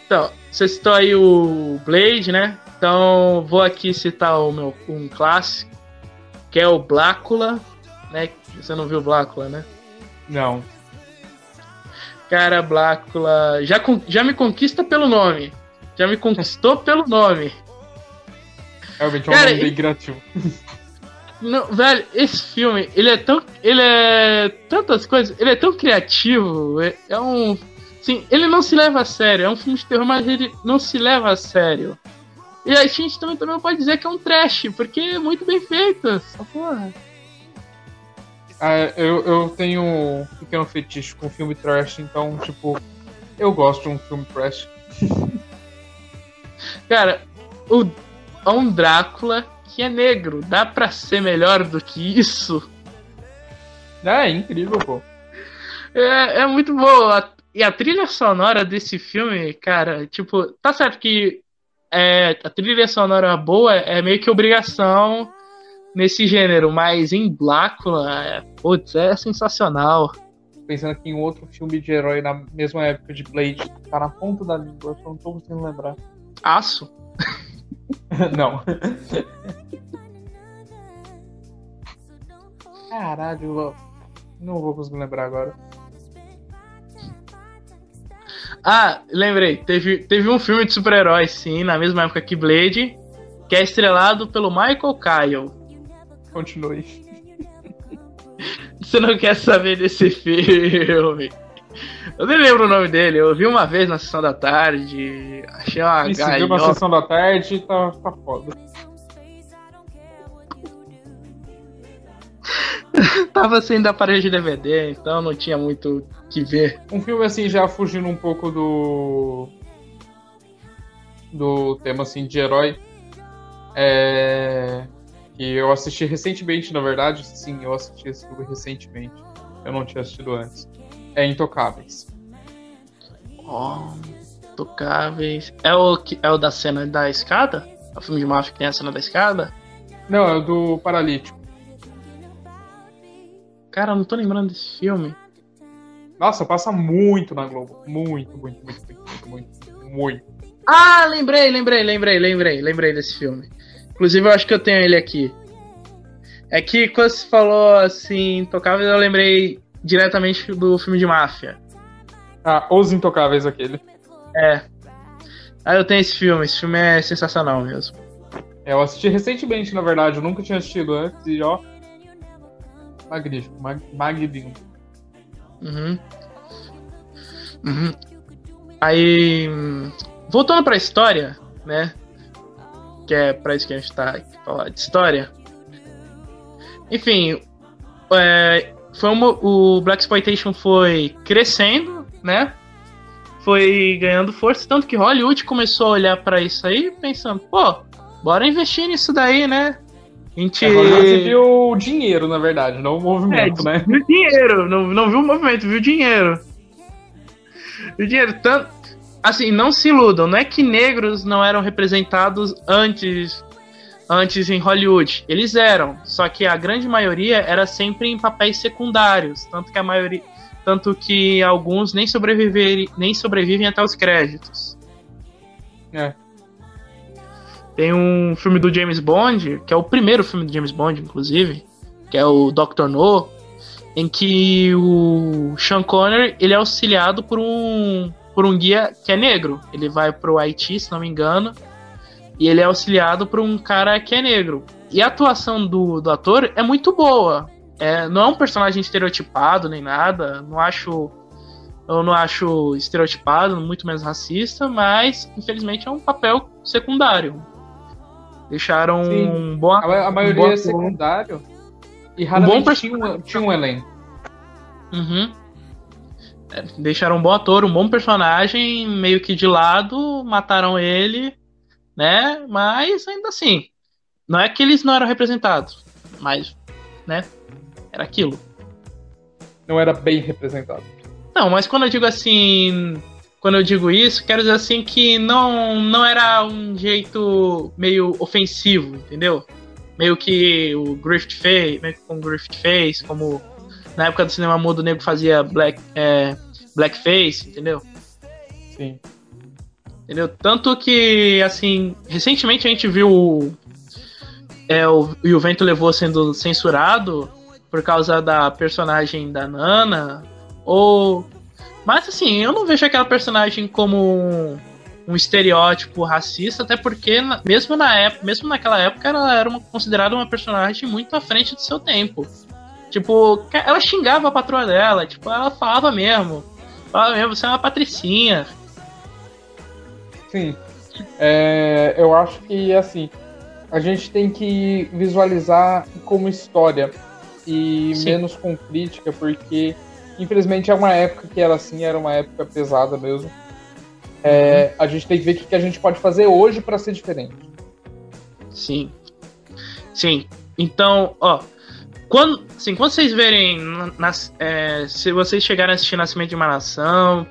Speaker 2: então, você citou aí o Blade, né? Então vou aqui citar o meu um clássico, que é o Blácula, né? Você não viu Blácula, né?
Speaker 3: Não.
Speaker 2: Cara, Blácula já, já me conquista pelo nome. Já me conquistou pelo nome.
Speaker 3: Realmente é um
Speaker 2: Cara,
Speaker 3: nome bem criativo.
Speaker 2: Não, velho, esse filme, ele é tão. Ele é. Tantas coisas. Ele é tão criativo. É, é um. Sim, ele não se leva a sério. É um filme de terror, mas ele não se leva a sério. E a gente também, também pode dizer que é um trash, porque é muito bem feito. Essa porra.
Speaker 3: Ah, eu, eu tenho um pequeno fetiche com filme trash, então, tipo, eu gosto de um filme trash.
Speaker 2: Cara, o, é um Drácula que é negro. Dá pra ser melhor do que isso?
Speaker 3: É, incrível, pô.
Speaker 2: É, é muito boa. E a trilha sonora desse filme, cara, tipo, tá certo que é, a trilha sonora boa é meio que obrigação nesse gênero, mas em Blácula, é, putz, é sensacional.
Speaker 3: Pensando aqui em outro filme de herói na mesma época de Blade, tá na ponta da língua, eu só não tô conseguindo lembrar.
Speaker 2: Aço.
Speaker 3: não. Caralho, não vou conseguir lembrar agora.
Speaker 2: Ah, lembrei, teve, teve um filme de super-heróis, sim, na mesma época que Blade, que é estrelado pelo Michael Kyle.
Speaker 3: Continue.
Speaker 2: Você não quer saber desse filme? Eu nem lembro o nome dele, eu vi uma vez na sessão da tarde, achei uma
Speaker 3: E se viu na sessão da tarde, tá, tá foda.
Speaker 2: Tava sem da parede de DVD, então não tinha muito o que ver.
Speaker 3: Um filme assim, já fugindo um pouco do. do tema assim de herói. É. Que eu assisti recentemente, na verdade. Sim, eu assisti esse filme recentemente. Eu não tinha assistido antes. É Intocáveis.
Speaker 2: Ó, tocáveis. É o, é o da cena da escada? É o filme de máfia que tem a cena da escada?
Speaker 3: Não, é o do Paralítico.
Speaker 2: Cara, eu não tô lembrando desse filme.
Speaker 3: Nossa, passa muito na Globo. Muito, muito, muito, muito, muito, muito.
Speaker 2: Ah, lembrei, lembrei, lembrei, lembrei, lembrei desse filme. Inclusive, eu acho que eu tenho ele aqui. É que quando você falou assim, tocáveis, eu lembrei diretamente do filme de máfia.
Speaker 3: Ah, Os Intocáveis aquele.
Speaker 2: É. Ah, eu tenho esse filme, esse filme é sensacional mesmo.
Speaker 3: É, eu assisti recentemente, na verdade. Eu nunca tinha assistido antes e ó. Magnífico, mag magnífico.
Speaker 2: Uhum. Uhum. Aí, voltando pra história, né? Que é pra isso que a gente tá aqui falar de história. Enfim, é, foi uma, o Black Exploitation foi crescendo, né? Foi ganhando força, tanto que Hollywood começou a olhar pra isso aí, pensando, pô, bora investir nisso daí, né? A gente
Speaker 3: É, Você viu o dinheiro, na verdade, não o movimento,
Speaker 2: é,
Speaker 3: né?
Speaker 2: Viu dinheiro, não, não viu o movimento, viu dinheiro. Viu dinheiro, tanto. Assim, não se iludam, não é que negros não eram representados antes antes em Hollywood. Eles eram, só que a grande maioria era sempre em papéis secundários, tanto que a maioria, tanto que alguns nem sobreviver, nem sobrevivem até os créditos.
Speaker 3: É.
Speaker 2: Tem um filme do James Bond, que é o primeiro filme do James Bond, inclusive, que é o Dr. No, em que o Sean Connery ele é auxiliado por um por um guia que é negro. Ele vai pro Haiti, se não me engano, e ele é auxiliado por um cara que é negro. E a atuação do, do ator é muito boa. É, não é um personagem estereotipado nem nada. Não acho eu não acho estereotipado, muito menos racista, mas infelizmente é um papel secundário. Deixaram
Speaker 3: Sim.
Speaker 2: um bom
Speaker 3: A, a
Speaker 2: um
Speaker 3: maioria
Speaker 2: bom
Speaker 3: é secundário. E
Speaker 2: bom
Speaker 3: raramente
Speaker 2: perso-
Speaker 3: tinha, um, tinha um elenco.
Speaker 2: Uhum. É, deixaram um bom ator, um bom personagem, meio que de lado, mataram ele, né? Mas ainda assim, não é que eles não eram representados, mas, né? Era aquilo.
Speaker 3: Não era bem representado.
Speaker 2: Não, mas quando eu digo assim, quando eu digo isso, quero dizer assim que não, não era um jeito meio ofensivo, entendeu? Meio que o Griffith fez, meio que como o Griffith fez, como na época do cinema mudo o nego fazia black, é, blackface, entendeu?
Speaker 3: Sim.
Speaker 2: Entendeu? Tanto que, assim, recentemente a gente viu o, é, o, e o Vento Levou sendo censurado por causa da personagem da Nana, ou... Mas, assim, eu não vejo aquela personagem como um, estereótipo racista, até porque, mesmo na época, mesmo naquela época, ela era uma, considerada uma personagem muito à frente do seu tempo. Tipo, ela xingava a patroa dela, tipo, ela falava mesmo. Falava mesmo, você é uma patricinha,
Speaker 3: Sim. É, eu acho que, assim, a gente tem que visualizar como história e
Speaker 2: Sim.
Speaker 3: menos com crítica, porque, infelizmente, é uma época que era assim, era uma época pesada mesmo. É, a gente tem que ver o que a gente pode fazer hoje para ser diferente.
Speaker 2: Sim. Sim. Então, ó. Quando, assim, quando vocês verem. na- nas- é, se vocês chegarem a assistir Nascimento de uma Nação.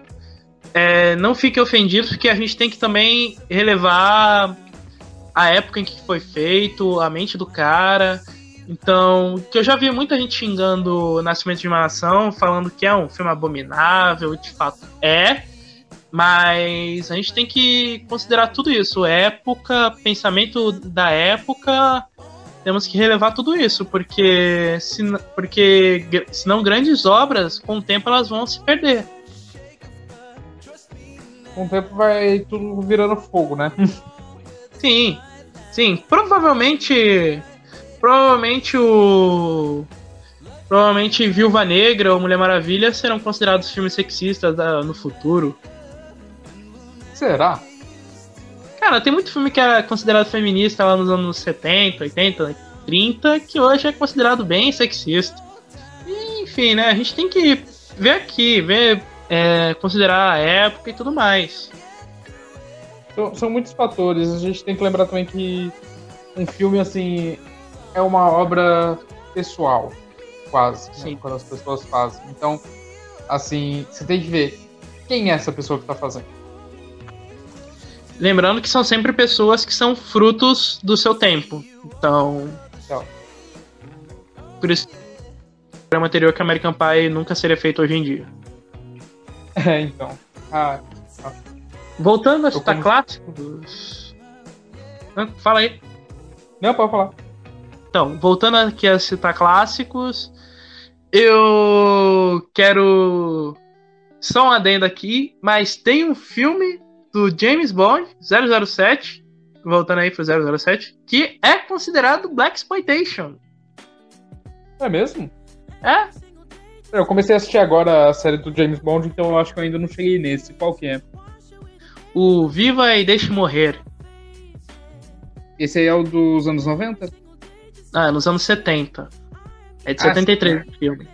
Speaker 2: É, não fiquem ofendidos, porque a gente tem que também relevar a época em que foi feito, a mente do cara. Então, que eu já vi muita gente xingando Nascimento de uma Nação, falando que é um filme abominável, de fato é. Mas a gente tem que considerar tudo isso, época, pensamento da época, temos que relevar tudo isso, porque, se, porque senão grandes obras, com o tempo, elas vão se perder.
Speaker 3: Com o tempo vai tudo virando fogo, né?
Speaker 2: Sim, sim. Provavelmente. Provavelmente o. Provavelmente Viúva Negra ou Mulher Maravilha serão considerados filmes sexistas da, no futuro.
Speaker 3: Será?
Speaker 2: Cara, tem muito filme que era considerado feminista lá nos anos 70, 80, 30, que hoje é considerado bem sexista. E, enfim, né? A gente tem que ver aqui, ver, é, considerar a época e tudo mais.
Speaker 3: São, são muitos fatores. A gente tem que lembrar também que um filme, assim, é uma obra pessoal, quase, né, quando as pessoas fazem. Então, assim, você tem que ver quem é essa pessoa que está fazendo.
Speaker 2: Lembrando que são sempre pessoas que são frutos do seu tempo. Então.
Speaker 3: Então.
Speaker 2: Por isso. O programa anterior que American Pie nunca seria feito hoje em dia.
Speaker 3: É, então. Ah, ah.
Speaker 2: Voltando a citar como... clássicos. Fala aí.
Speaker 3: Não, pode falar.
Speaker 2: Então, voltando aqui a citar clássicos, eu quero só um adendo aqui, mas tem um filme do James Bond 007, voltando aí pro 007, que é considerado Black Exploitation.
Speaker 3: É mesmo?
Speaker 2: É.
Speaker 3: Eu comecei a assistir agora a série do James Bond, então eu acho que eu ainda não cheguei nesse. Qual que é?
Speaker 2: O Viva e Deixe Morrer.
Speaker 3: Esse aí é o dos anos 90?
Speaker 2: Ah, nos anos 70. É de ah, 73 o filme.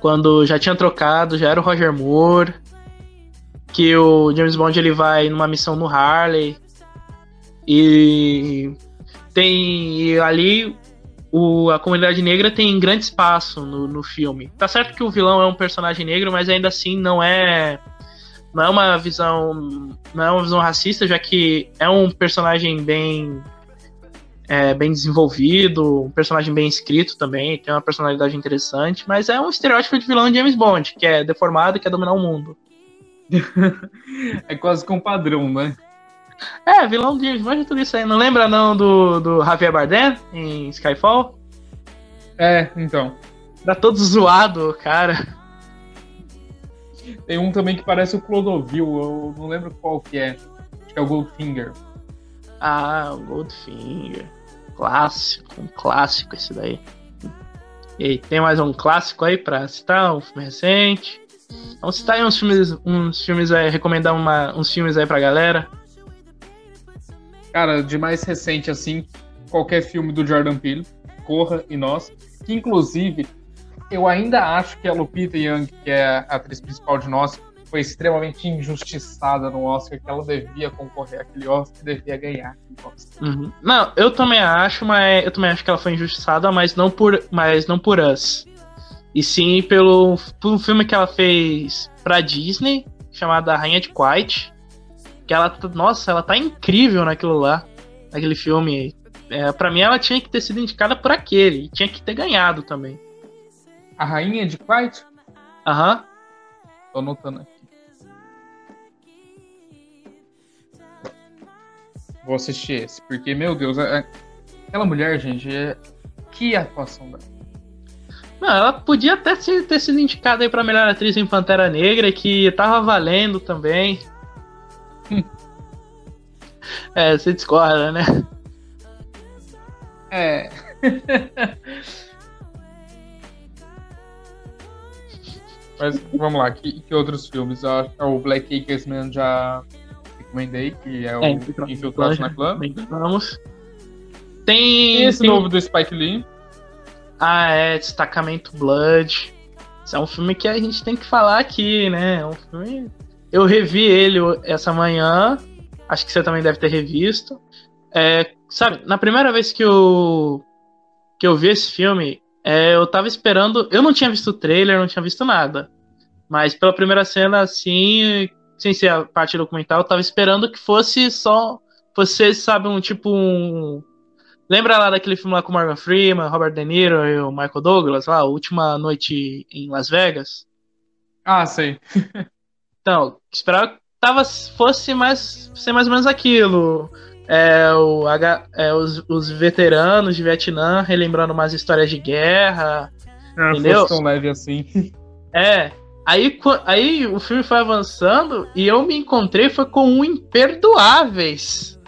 Speaker 2: Quando já tinha trocado, já era o Roger Moore que o James Bond ele vai numa missão no Harley e tem e ali o, a comunidade negra tem grande espaço no, no filme. Tá certo que o vilão é um personagem negro, mas ainda assim não é não é uma visão não é uma visão racista, já que é um personagem bem é, bem desenvolvido, um personagem bem escrito também, tem uma personalidade interessante, mas é um estereótipo de vilão de James Bond, que é deformado e quer dominar o mundo.
Speaker 3: é quase com um padrão, né?
Speaker 2: É, vilão de manja tudo isso aí. Não lembra não do, do Javier Bardem em Skyfall?
Speaker 3: É, então.
Speaker 2: Tá todo zoado, cara.
Speaker 3: Tem um também que parece o Clodovil, eu não lembro qual que é. Acho que é o Goldfinger.
Speaker 2: Ah, o Goldfinger. Clássico, um clássico esse daí. E aí, tem mais um clássico aí pra citar, um filme recente? Vamos citar aí uns filmes, uns filmes aí, recomendar uma, uns filmes aí pra galera.
Speaker 3: Cara, de mais recente assim, qualquer filme do Jordan Peele, Corra e Nós, que inclusive eu ainda acho que a Lupita Young, que é a atriz principal de Nós, foi extremamente injustiçada no Oscar, que ela devia concorrer àquele Oscar, devia ganhar
Speaker 2: uhum. Não, eu também acho, mas eu também acho que ela foi injustiçada, mas não por, mas não por us e sim pelo, pelo filme que ela fez pra Disney, chamado A Rainha de Quiet. Que ela, nossa, ela tá incrível naquilo lá, naquele filme. É, pra mim, ela tinha que ter sido indicada por aquele, e tinha que ter ganhado também.
Speaker 3: A Rainha de Quiet?
Speaker 2: Aham. Uhum.
Speaker 3: Tô anotando aqui. Vou assistir esse, porque, meu Deus, é, é, aquela mulher, gente, é... que atuação dela.
Speaker 2: Não, ela podia até ter sido indicada aí pra melhor atriz em Pantera Negra, que tava valendo também. é, você discorda, né?
Speaker 3: É. Mas vamos lá, que, que outros filmes? O Black Acres Man já recomendei, que é o é, Infiltrados na Clã.
Speaker 2: Vamos. Tem.
Speaker 3: E esse
Speaker 2: tem...
Speaker 3: novo do Spike Lee?
Speaker 2: Ah, é, Destacamento Blood. Esse é um filme que a gente tem que falar aqui, né? É um filme. Eu revi ele essa manhã. Acho que você também deve ter revisto. É, sabe, na primeira vez que eu que eu vi esse filme, é, eu tava esperando. Eu não tinha visto o trailer, não tinha visto nada. Mas pela primeira cena, assim, sem ser a parte documental, eu tava esperando que fosse só. Fosse, sabe, um tipo um Lembra lá daquele filme lá com Morgan Freeman, Robert De Niro e o Michael Douglas, lá, Última Noite em Las Vegas?
Speaker 3: Ah, sei.
Speaker 2: Então, esperava que tava, fosse mais, ser mais ou menos aquilo. É, o, é, os, os veteranos de Vietnã relembrando umas histórias de guerra.
Speaker 3: Não
Speaker 2: Entendeu?
Speaker 3: fosse tão leve assim.
Speaker 2: É. Aí, aí o filme foi avançando e eu me encontrei foi com um Imperdoáveis.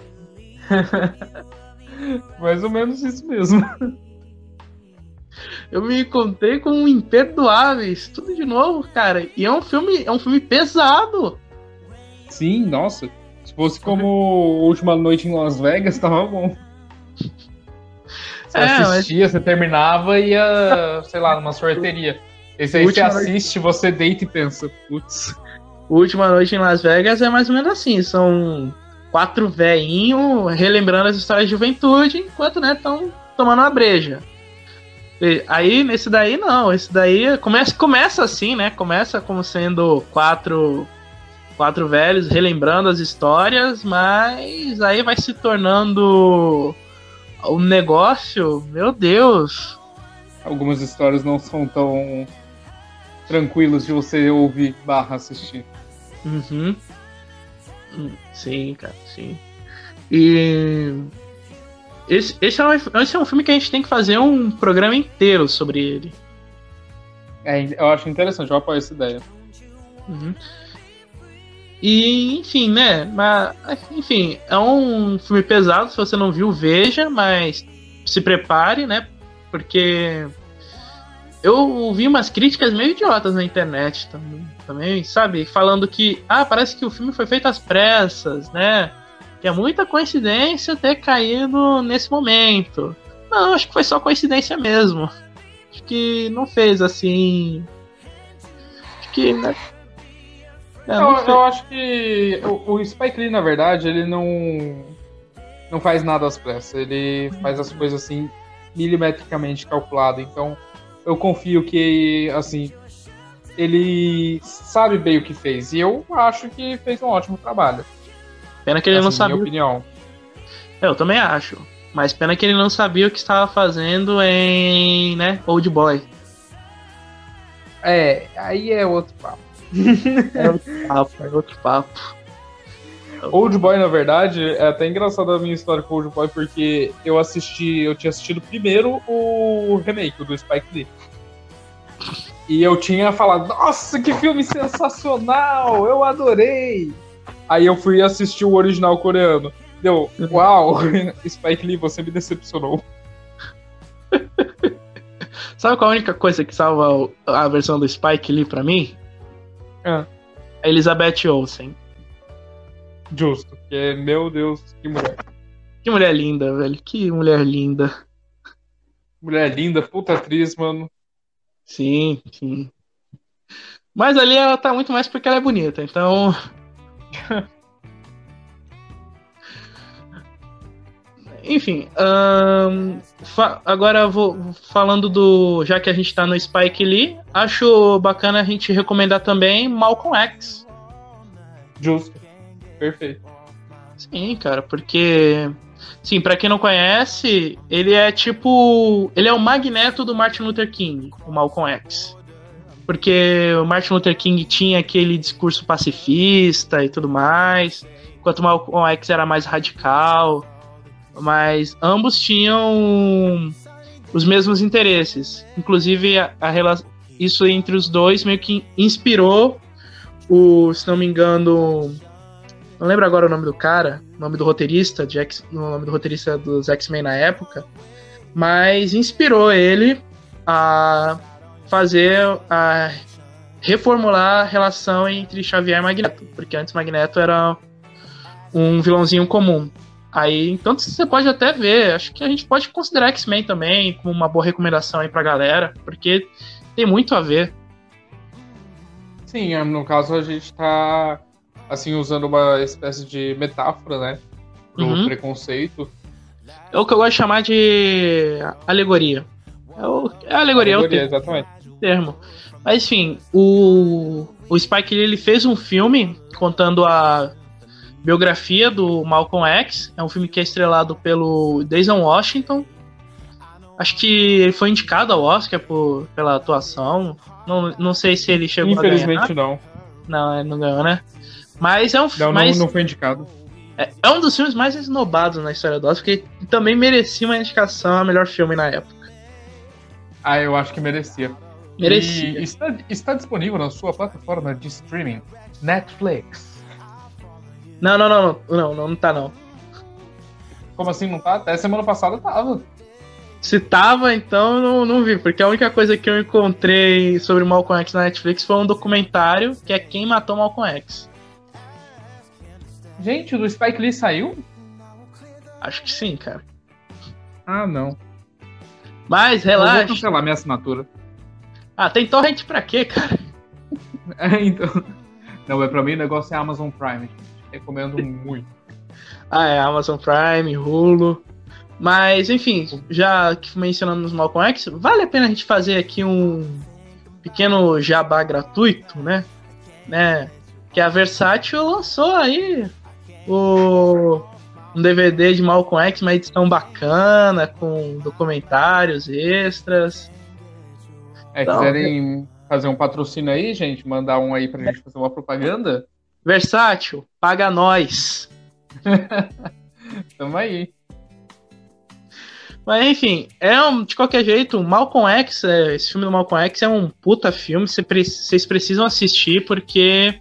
Speaker 3: Mais ou menos isso mesmo.
Speaker 2: Eu me encontrei com um Imperdoáveis. Tudo de novo, cara. E é um filme, é um filme pesado.
Speaker 3: Sim, nossa. Se fosse como Última Noite em Las Vegas, tava bom. Você
Speaker 2: É, mas-
Speaker 3: assistia, você terminava e ia, sei lá, numa sorteria. Esse aí
Speaker 2: Última
Speaker 3: você
Speaker 2: Noite-
Speaker 3: assiste, você deita e pensa, putz.
Speaker 2: Última Noite em Las Vegas é mais ou menos assim. São quatro veinhos relembrando as histórias de juventude enquanto, né, estão tomando uma breja. Aí, nesse daí, não. Esse daí começa, começa assim, né? Começa como sendo quatro, quatro velhos relembrando as histórias, mas aí vai se tornando um negócio, meu Deus.
Speaker 3: Algumas histórias não são tão tranquilas de você ouvir barra assistir.
Speaker 2: Uhum. Hum, Sim, cara, sim. E. Esse, esse, é um, esse é um filme que a gente tem que fazer um programa inteiro sobre ele.
Speaker 3: É, eu acho interessante, eu apoio essa ideia.
Speaker 2: Uhum. E, enfim, né? Mas, enfim, é um filme pesado. Se você não viu, veja, mas se prepare, né? Porque eu vi umas críticas meio idiotas na internet também, também, sabe? Falando que, ah, parece que o filme foi feito às pressas, né? Que é muita coincidência ter caído nesse momento. Não, acho que foi só coincidência mesmo. Acho que não fez assim. Acho que. Né? É,
Speaker 3: Eu, eu acho que o, o Spike Lee, na verdade, ele não não faz nada às pressas. Ele faz as coisas assim milimetricamente calculado. Então, eu confio que assim ele sabe bem o que fez. E eu acho que fez um ótimo trabalho.
Speaker 2: Pena que ele não
Speaker 3: assim,
Speaker 2: sabia.
Speaker 3: Minha opinião.
Speaker 2: É, Eu também acho. Mas pena que ele não sabia o que estava fazendo em, né, Old Boy.
Speaker 3: É, aí é outro papo.
Speaker 2: É outro papo, é outro papo.
Speaker 3: Old Boy, na verdade, é até engraçado a minha história com Old Boy, porque eu assisti, eu tinha assistido primeiro o remake do Spike Lee. E eu tinha falado, nossa, que filme sensacional! Eu adorei! Aí eu fui assistir o original coreano. Deu, uau, Spike Lee, você me decepcionou.
Speaker 2: Sabe qual é a única coisa que salva a versão do Spike Lee pra mim?
Speaker 3: Ah.
Speaker 2: A Elizabeth Olsen.
Speaker 3: Justo, porque, meu Deus, que mulher.
Speaker 2: Que mulher linda, velho. Que mulher linda.
Speaker 3: Mulher linda, puta atriz, mano.
Speaker 2: Sim, sim. Mas ali ela tá muito mais porque ela é bonita, então. Enfim, fa- agora vou falando do. Já que a gente tá no Spike Lee, acho bacana a gente recomendar também Malcolm X.
Speaker 3: Justo. Perfeito.
Speaker 2: Sim, cara, porque. Sim, pra quem não conhece, ele é tipo. Ele é o magneto do Martin Luther King, o Malcolm X. Porque o Martin Luther King tinha aquele discurso pacifista e tudo mais, enquanto o Malcolm X era mais radical. Mas ambos tinham os mesmos interesses. Inclusive, a, a rela- isso entre os dois meio que inspirou o, se não me engano, não lembro agora o nome do cara, o nome do roteirista, de X, o nome do roteirista dos X-Men na época, mas inspirou ele a fazer, a reformular a relação entre Xavier e Magneto, porque antes Magneto era um vilãozinho comum. Aí, então você pode até ver, acho que a gente pode considerar X-Men também como uma boa recomendação aí pra galera, porque tem muito a ver.
Speaker 3: Sim, no caso a gente tá assim usando uma espécie de metáfora, né? Pro
Speaker 2: Uhum.
Speaker 3: preconceito.
Speaker 2: É o que eu gosto de chamar de alegoria. É, o, é alegoria, é o
Speaker 3: Alegoria, exatamente.
Speaker 2: Termo. Mas enfim, o, o Spike Lee ele fez um filme contando a biografia do Malcolm X. É um filme que é estrelado pelo Denzel Washington. Acho que ele foi indicado ao Oscar por, pela atuação. Não, não sei se ele chegou a ganhar.
Speaker 3: Infelizmente não.
Speaker 2: Não, ele não ganhou, né? Mas é um
Speaker 3: Não,
Speaker 2: mas
Speaker 3: não, não foi indicado.
Speaker 2: É, é um dos filmes mais esnobados na história do Oscar, porque também merecia uma indicação a melhor filme na época.
Speaker 3: Ah, eu acho que merecia.
Speaker 2: Merecia.
Speaker 3: E está, está disponível na sua plataforma de streaming, Netflix.
Speaker 2: Não, não, não, não, não, não, tá não.
Speaker 3: Como assim não tá? Até semana passada tava.
Speaker 2: Se tava, então eu não, não vi, porque a única coisa que eu encontrei sobre Malcolm X na Netflix foi um documentário que é Quem Matou Malcolm X.
Speaker 3: Gente, o do Spike Lee saiu?
Speaker 2: Acho que sim, cara.
Speaker 3: Ah, não.
Speaker 2: Mas
Speaker 3: Eu vou
Speaker 2: relaxa.
Speaker 3: cancelar minha assinatura.
Speaker 2: Ah, tem torrent pra quê, cara?
Speaker 3: É, então. Não, é pra mim o negócio é Amazon Prime. Recomendo muito.
Speaker 2: Ah, é Amazon Prime, Hulu. Mas, enfim, já que mencionamos Malcolm X, vale a pena a gente fazer aqui um pequeno jabá gratuito, né? né? Que a Versátil lançou aí o um DVD de Malcolm X, uma edição bacana, com documentários extras.
Speaker 3: É,
Speaker 2: Não,
Speaker 3: quiserem fazer um patrocínio aí, gente, mandar um aí pra gente fazer uma propaganda,
Speaker 2: Versátil, paga nós.
Speaker 3: tamo aí.
Speaker 2: Mas enfim, é um, de qualquer jeito, Malcolm X, é, esse filme do Malcolm X é um puta filme, vocês precisam assistir porque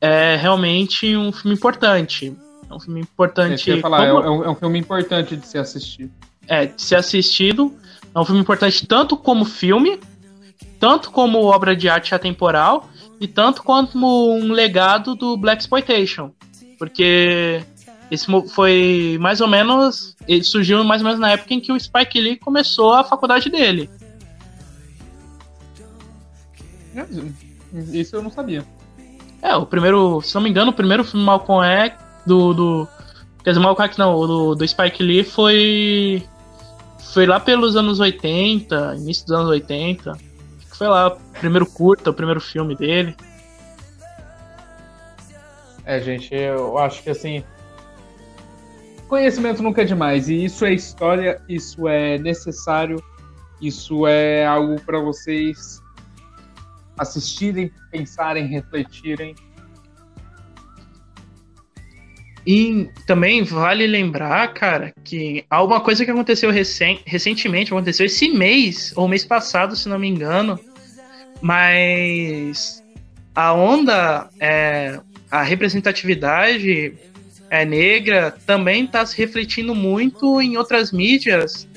Speaker 2: é realmente um filme importante. É um filme importante
Speaker 3: eu falar, é,
Speaker 2: como-
Speaker 3: é um, é um filme importante de se assistir.
Speaker 2: é, de ser assistido. É um filme importante tanto como filme, tanto como obra de arte atemporal e tanto como um legado do Black Exploitation, porque esse foi mais ou menos ele surgiu mais ou menos na época em que o Spike Lee começou a faculdade dele.
Speaker 3: Isso eu não sabia.
Speaker 2: É, o primeiro, se não me engano, o primeiro filme Malcolm X do, do quer dizer, Malcolm X não, do, do Spike Lee foi foi lá pelos anos 80, início dos anos 80. Foi lá, o primeiro curta, o primeiro filme dele.
Speaker 3: É, gente, eu acho que assim. Conhecimento nunca é demais. E isso é história, isso é necessário, isso é algo para vocês assistirem, pensarem, refletirem.
Speaker 2: E também vale lembrar, cara, que há uma coisa que aconteceu recen recentemente, aconteceu esse mês, ou mês passado, se não me engano, mas a onda, é, a representatividade é, negra também está se refletindo muito em outras mídias.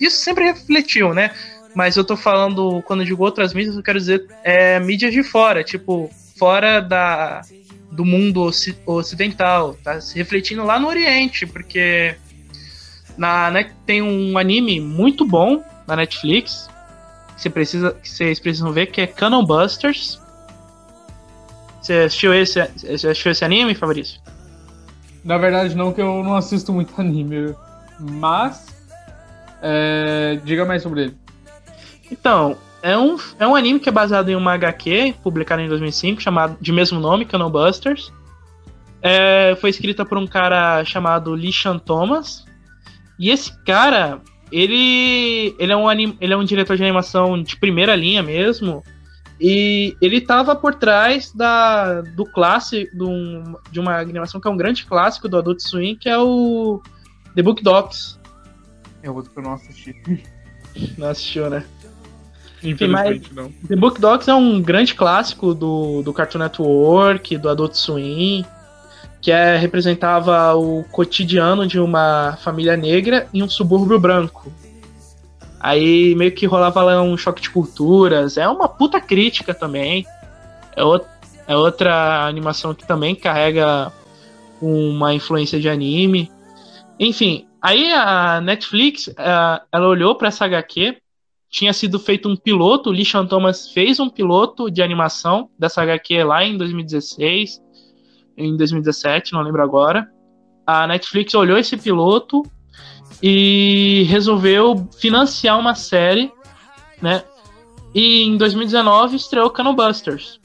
Speaker 2: Isso sempre refletiu, né? Mas eu tô falando, quando eu digo outras mídias, eu quero dizer é, mídias de fora, tipo, fora da, do mundo oci- ocidental, tá se refletindo lá no Oriente, porque na, né, tem um anime muito bom na Netflix, você precisa, que vocês precisam ver, que é Canon Busters. Você assistiu esse, você assistiu esse anime, Fabrício?
Speaker 3: Na verdade, não, que eu não assisto muito anime. Mas. é, diga mais sobre ele.
Speaker 2: Então, é um, é um anime que é baseado em uma HQ publicada em 2005, chamado de mesmo nome, Canon Busters. É, foi escrita por um cara chamado Lishan Thomas. E esse cara, ele, ele, é um anim, ele é um diretor de animação de primeira linha mesmo. E ele tava por trás da, do clássico, de, um- de uma animação que é um grande clássico do Adult Swim, que é o The Book Dogs.
Speaker 3: É outro que eu não assisti.
Speaker 2: Não assistiu, né?
Speaker 3: Infelizmente, não.
Speaker 2: The Book Dogs é um grande clássico do, do Cartoon Network, do Adult Swim, que é, representava o cotidiano de uma família negra em um subúrbio branco. Aí meio que rolava lá um choque de culturas. É uma puta crítica também. É, o- é outra animação que também carrega uma influência de anime. Enfim, aí a Netflix, ela olhou pra essa HQ tinha sido feito um piloto, o Lishan Thomas fez um piloto de animação dessa HQ lá em 2016, em 2017, não lembro agora. A Netflix olhou esse piloto e resolveu financiar uma série, né? E em 2019 estreou Canon Busters,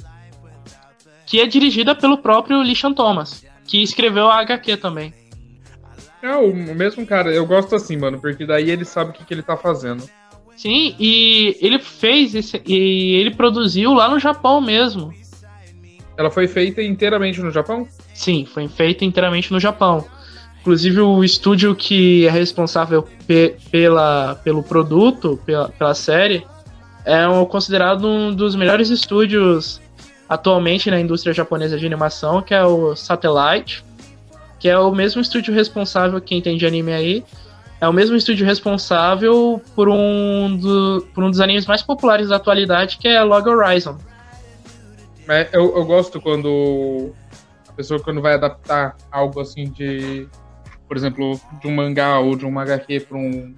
Speaker 2: que é dirigida pelo próprio Lishan Thomas. que escreveu a HQ também.
Speaker 3: É o mesmo cara, eu gosto assim, mano, porque daí ele sabe o que, que ele tá fazendo.
Speaker 2: Sim, e ele fez esse, e ele produziu lá no Japão mesmo.
Speaker 3: Ela foi feita inteiramente no Japão?
Speaker 2: Sim, foi feita inteiramente no Japão. Inclusive o estúdio que é responsável pe pela, pelo produto, pela, pela série, é um, considerado um dos melhores estúdios atualmente na indústria japonesa de animação, que é o Satellite, que é o mesmo estúdio responsável, quem tem de anime aí, é o mesmo estúdio responsável por um, do, por um dos animes mais populares da atualidade, que é Log Horizon.
Speaker 3: É, eu, eu gosto quando a pessoa quando vai adaptar algo assim de, por exemplo, de um mangá ou de um HQ para um,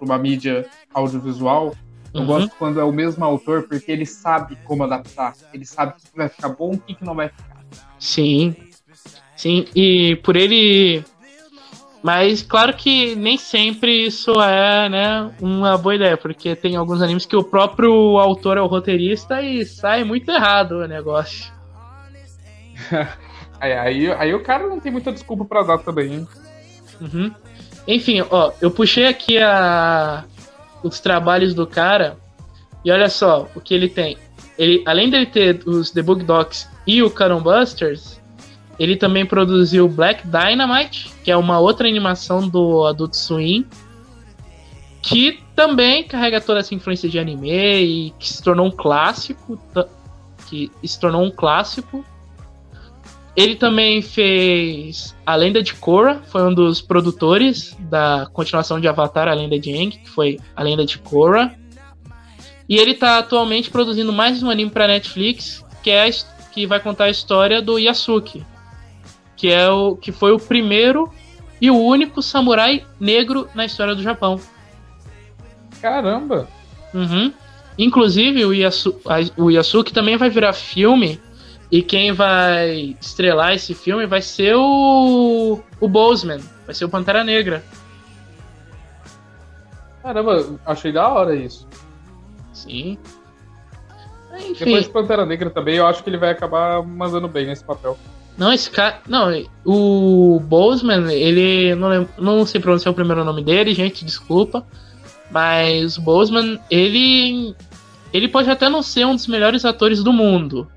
Speaker 3: uma mídia audiovisual, eu
Speaker 2: Uhum.
Speaker 3: gosto quando é o mesmo autor, porque ele sabe como adaptar. Ele sabe o que vai ficar bom e o que que não vai ficar.
Speaker 2: Sim. Sim, e por ele. Mas claro que nem sempre isso é, né, uma boa ideia, porque tem alguns animes que o próprio autor é o roteirista e sai muito errado o negócio.
Speaker 3: Aí, aí, aí o cara não tem muita desculpa pra dar também?
Speaker 2: Uhum. Enfim, ó, eu puxei aqui a... os trabalhos do cara e olha só o que ele tem. Ele, além dele ter os The Book Docs e o Cannon Busters, ele também produziu Black Dynamite, que é uma outra animação do Adult Swim, que também carrega toda essa influência de anime e que se tornou um clássico, que se tornou um clássico. Ele também fez A Lenda de Korra, foi um dos produtores da continuação de Avatar, A Lenda de Aang, que foi A Lenda de Korra. E ele tá atualmente produzindo mais um anime para Netflix, que é que vai contar a história do Yasuke, que é o que foi o primeiro e o único samurai negro na história do Japão.
Speaker 3: Caramba!
Speaker 2: Uhum. Inclusive, o, Yasu, o Yasuke também vai virar filme. E quem vai estrelar esse filme vai ser o. O Boseman. Vai ser o Pantera Negra.
Speaker 3: Caramba, achei da hora isso.
Speaker 2: Sim.
Speaker 3: Depois
Speaker 2: Enfim.
Speaker 3: de Pantera Negra também, eu acho que ele vai acabar mandando bem nesse papel.
Speaker 2: Não, esse cara. Não, o Boseman, ele. Não, lem- não sei pronunciar o primeiro nome dele, gente, desculpa. Mas o Boseman, ele. Ele pode até não ser um dos melhores atores do mundo.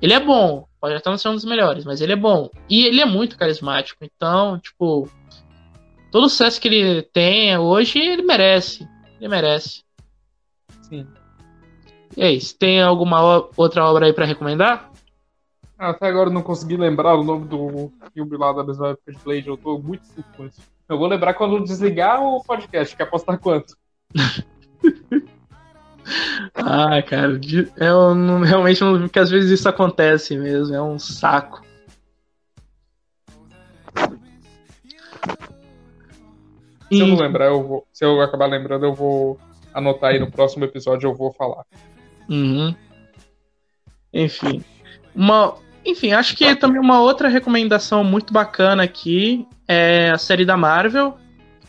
Speaker 2: Ele é bom, pode até não ser um dos melhores, mas ele é bom. E ele é muito carismático, então, tipo. Todo o sucesso que ele tem hoje, ele merece. Ele merece.
Speaker 3: Sim.
Speaker 2: E aí, você tem alguma outra obra aí pra recomendar?
Speaker 3: Até agora eu não consegui lembrar o nome do filme lá da mesma época de Blade, eu tô muito isso. Eu vou lembrar quando desligar o podcast, quer apostar quanto?
Speaker 2: Ah, cara, eu não, realmente não, porque às vezes isso acontece mesmo, é um saco.
Speaker 3: Se eu não lembrar, eu vou. Se eu acabar lembrando, eu vou anotar aí no próximo episódio, eu vou falar.
Speaker 2: Uhum. Enfim. Uma, enfim, acho que também uma outra recomendação muito bacana aqui é a série da Marvel,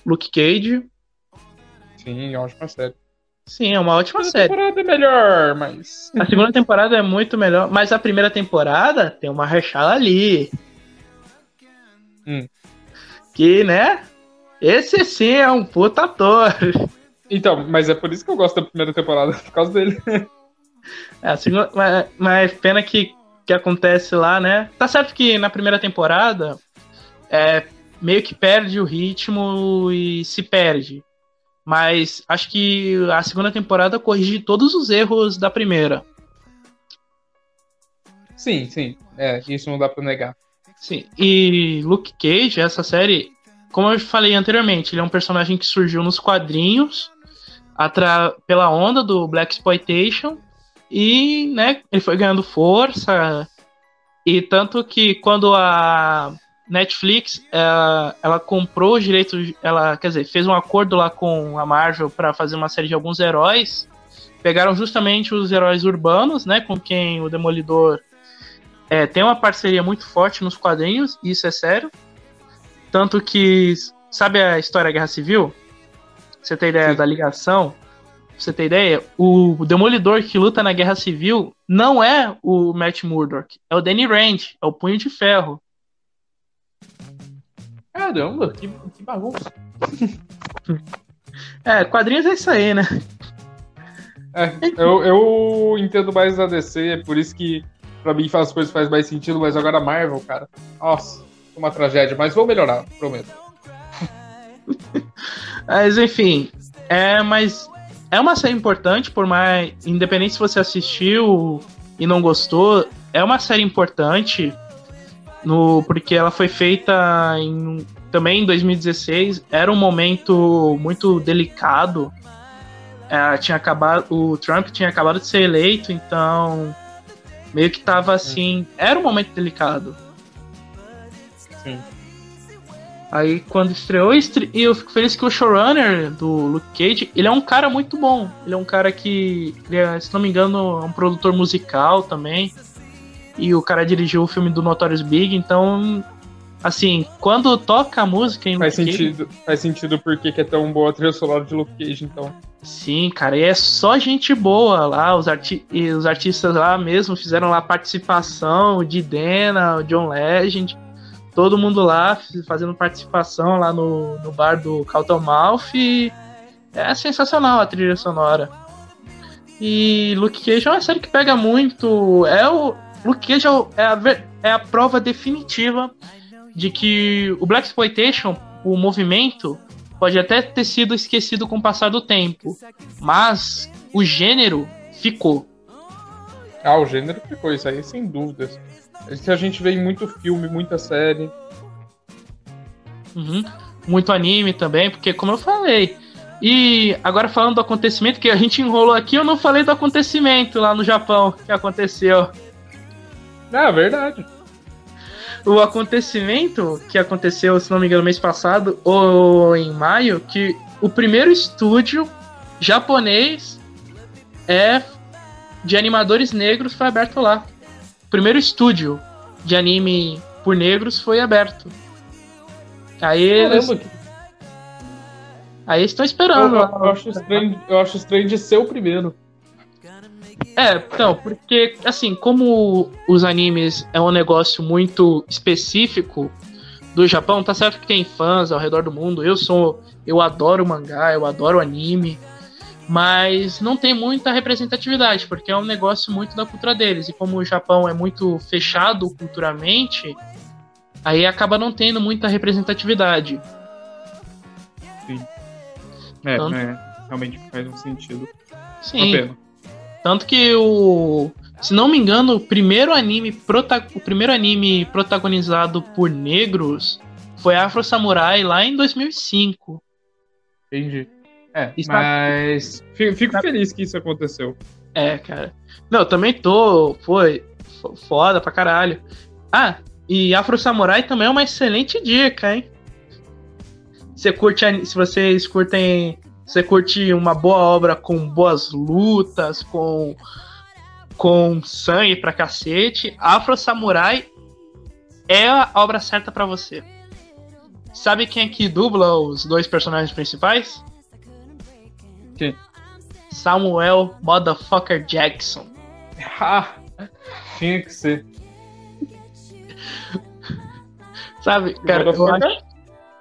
Speaker 2: Luke Cage.
Speaker 3: Sim, ótima série.
Speaker 2: Sim, é uma ótima
Speaker 3: A
Speaker 2: série.
Speaker 3: temporada é melhor, mas.
Speaker 2: A segunda temporada é muito melhor, mas a primeira temporada tem uma Mahershala ali.
Speaker 3: Hum.
Speaker 2: Que, né? Esse sim é um puta ator.
Speaker 3: Então, mas é por isso que eu gosto da primeira temporada, por causa dele.
Speaker 2: É, a segunda, mas, mas pena que, que acontece lá, né? Tá certo que na primeira temporada é, meio que perde o ritmo e se perde. Mas acho que a segunda temporada corrige todos os erros da primeira.
Speaker 3: Sim, sim. É, isso não dá pra negar.
Speaker 2: Sim. E Luke Cage, essa série, como eu falei anteriormente, ele é um personagem que surgiu nos quadrinhos atra pela onda do Black Exploitation e, né, ele foi ganhando força e tanto que quando a Netflix ela, ela comprou os direitos, ela quer dizer, fez um acordo lá com a Marvel para fazer uma série de alguns heróis, pegaram justamente os heróis urbanos, né, com quem o Demolidor é, tem uma parceria muito forte nos quadrinhos, e isso é sério. Tanto que, sabe a história da Guerra Civil? Você tem ideia
Speaker 3: Sim.
Speaker 2: da ligação? Pra Você tem ideia? O Demolidor que luta na Guerra Civil não é o Matt Murdock, é o Danny Rand, é o Punho de Ferro.
Speaker 3: Caramba, que, que bagunça.
Speaker 2: É, quadrinhos é isso aí, né?
Speaker 3: É, eu, eu entendo mais a DC, é por isso que pra mim faz as coisas faz mais sentido, mas agora a Marvel, cara, nossa, uma tragédia, mas vou melhorar, prometo.
Speaker 2: Mas enfim, é, mas é uma série importante, por mais. Independente se você assistiu e não gostou, é uma série importante. No, porque ela foi feita em, também em 2016. Era um momento muito delicado. É, tinha acabado, o Trump tinha acabado de ser eleito, então meio que tava assim. Era um momento delicado.
Speaker 3: Sim.
Speaker 2: Aí quando estreou, estre... e eu fico feliz que o showrunner do Luke Cage, ele é um cara muito bom. Ele é um cara que, é, se não me engano, é um produtor musical também. E o cara dirigiu o filme do Notorious Big, então assim, quando toca a música em
Speaker 3: Faz
Speaker 2: Luke Cage,
Speaker 3: sentido, faz sentido porque que é tão boa a trilha sonora de Luke Cage, então.
Speaker 2: Sim, cara, e é só gente boa lá, os, arti e os artistas lá mesmo fizeram lá participação, o de Dena, o John Legend, todo mundo lá fazendo participação lá no, no bar do Cautomouth é sensacional a trilha sonora. E Luke Cage é uma série que pega muito, é o Luke Cage é, é a, é a prova definitiva de que o Black Exploitation, o movimento, pode até ter sido esquecido com o passar do tempo, mas o gênero ficou.
Speaker 3: Ah, o gênero ficou isso aí, sem dúvidas. Isso a gente vê em muito filme, muita série.
Speaker 2: Uhum. Muito anime também, porque como eu falei. E agora falando do acontecimento que a gente enrolou aqui, eu não falei do acontecimento lá no Japão que aconteceu.
Speaker 3: Ah, verdade.
Speaker 2: O acontecimento que aconteceu, se não me engano, mês passado ou em maio, que o primeiro estúdio japonês é de animadores negros foi aberto lá. O primeiro estúdio de anime por negros foi aberto. Aí eles,
Speaker 3: Caramba,
Speaker 2: aí estão
Speaker 3: eu,
Speaker 2: esperando.
Speaker 3: eu-
Speaker 2: lá.
Speaker 3: eu acho estranho, eu acho estranho de ser o primeiro.
Speaker 2: É, então, porque assim, como os animes é um negócio muito específico do Japão, tá certo que tem fãs ao redor do mundo. Eu sou, eu adoro mangá, eu adoro anime, mas não tem muita representatividade, porque é um negócio muito da cultura deles. E como o Japão é muito fechado culturalmente, aí acaba não tendo muita representatividade.
Speaker 3: É,
Speaker 2: Tanto-
Speaker 3: é, realmente faz um sentido.
Speaker 2: Sim. Tanto que o. Se não me engano, o primeiro anime, prota, o primeiro anime protagonizado por negros foi Afro Samurai lá em 2005.
Speaker 3: Entendi. É,
Speaker 2: Está-
Speaker 3: mas fico, fico
Speaker 2: Está-
Speaker 3: feliz que isso aconteceu.
Speaker 2: É, cara. Não, eu também tô. Foi. fo- Foda pra caralho. Ah, e Afro Samurai também é uma excelente dica, hein? Você curte, se vocês curtem. Você curte uma boa obra com boas lutas, com. com sangue pra cacete. Afro Samurai é a obra certa pra você. Sabe quem é que dubla os dois personagens principais? Samuel Motherfucker Jackson.
Speaker 3: Ah, tinha que ser.
Speaker 2: Sabe, cara, eu acho...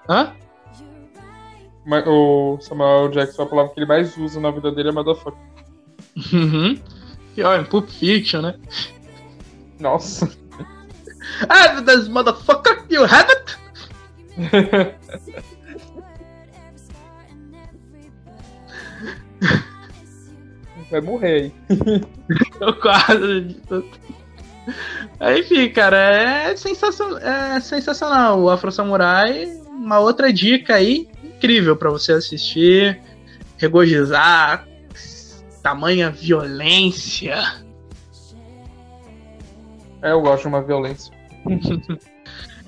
Speaker 2: Hã?
Speaker 3: O Samuel Jackson, a palavra que ele mais usa na vida dele é motherfucker.
Speaker 2: Uhum. E olha, Pulp Fiction, né?
Speaker 3: Nossa.
Speaker 2: Ah, this motherfucker, you have it?
Speaker 3: Vai morrer aí.
Speaker 2: Eu quase. Aí, Enfim, cara, é sensacional, é sensacional. O Afro Samurai, uma outra dica aí, incrível pra você assistir, regozijar, tamanha violência.
Speaker 3: É, eu gosto de uma violência.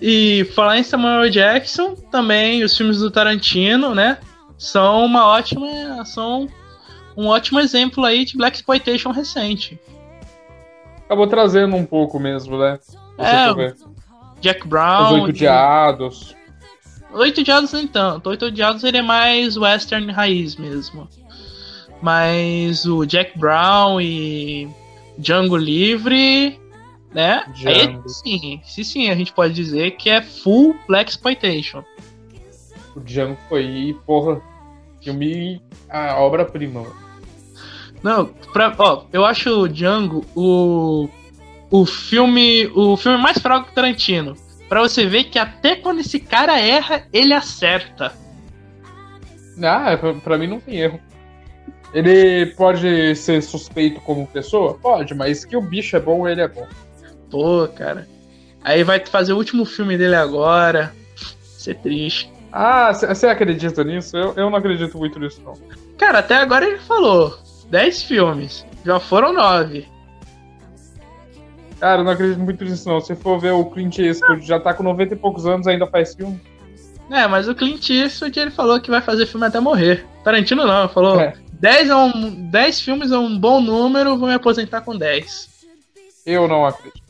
Speaker 2: E falar em Samuel Jackson, também os filmes do Tarantino, né? São uma ótima. São um ótimo exemplo aí de Black Exploitation recente.
Speaker 3: Acabou trazendo um pouco mesmo, né?
Speaker 2: É. Jack
Speaker 3: Os
Speaker 2: Brown.
Speaker 3: oito diados.
Speaker 2: Oito Diados nem tanto. Oito Diados ele é mais western raiz mesmo. Mas o Jack Brown e Django Livre, né? Aí
Speaker 3: Django.
Speaker 2: sim, sim, sim, a gente pode dizer que é full Black Exploitation.
Speaker 3: O Django foi, porra, filme, a obra-prima.
Speaker 2: Não, pra, ó, eu acho o Django o, o filme o filme mais fraco do Tarantino. Pra você ver que até quando esse cara erra, ele acerta.
Speaker 3: Ah, pra, pra mim não tem erro. Ele pode ser suspeito como pessoa? Pode, mas que o bicho é bom, ele é bom.
Speaker 2: Pô, cara. Aí vai fazer o último filme dele agora. Ser triste.
Speaker 3: Ah, você acredita nisso? Eu, eu não acredito muito nisso, não.
Speaker 2: Cara, até agora ele falou 10 filmes. Já foram 9.
Speaker 3: Cara, eu não acredito muito nisso, não. Se for ver o Clint Eastwood, já tá com 90 e poucos anos, ainda faz filme.
Speaker 2: É, mas o Clint Eastwood ele falou que vai fazer filme até morrer. Tarantino não, ele falou
Speaker 3: É.
Speaker 2: 10, é um, 10 filmes é um bom número, vou me aposentar com 10.
Speaker 3: Eu não acredito.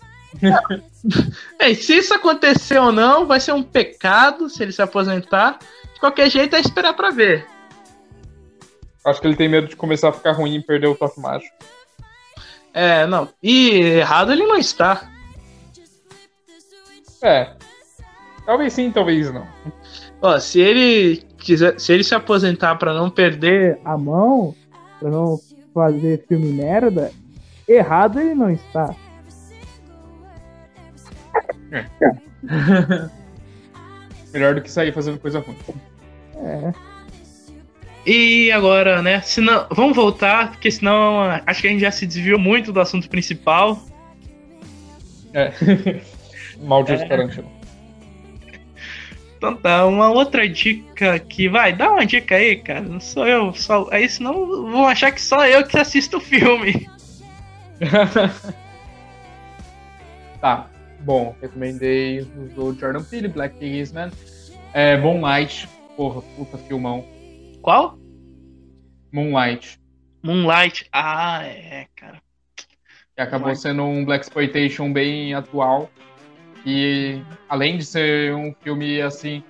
Speaker 2: É, se isso acontecer ou não, vai ser um pecado se ele se aposentar. De qualquer jeito, é esperar pra ver.
Speaker 3: Acho que ele tem medo de começar a ficar ruim e perder o toque mágico.
Speaker 2: É, não. E errado ele não está.
Speaker 3: É. Talvez sim, talvez não.
Speaker 2: Ó, se ele quiser, se ele se aposentar pra não perder a mão, pra não fazer filme merda, errado ele não está.
Speaker 3: Melhor do que sair fazendo coisa ruim.
Speaker 2: E agora, né? Senão, vamos voltar, porque senão acho que a gente já se desviou muito do assunto principal.
Speaker 3: É. Maldito
Speaker 2: É.
Speaker 3: Tarantino.
Speaker 2: Então tá, uma outra dica que vai, dá uma dica aí, cara. Não sou eu, só. Aí senão vão achar que só eu que assisto o filme.
Speaker 3: Tá. Bom, recomendei os do Jordan Peele, Black Kingsman. É, Moonlight. Porra, puta filmão.
Speaker 2: Qual?
Speaker 3: Moonlight.
Speaker 2: Moonlight. Ah, é, cara.
Speaker 3: Que acabou
Speaker 2: Moonlight.
Speaker 3: sendo um Black Exploitation bem atual. E além de ser um filme assim,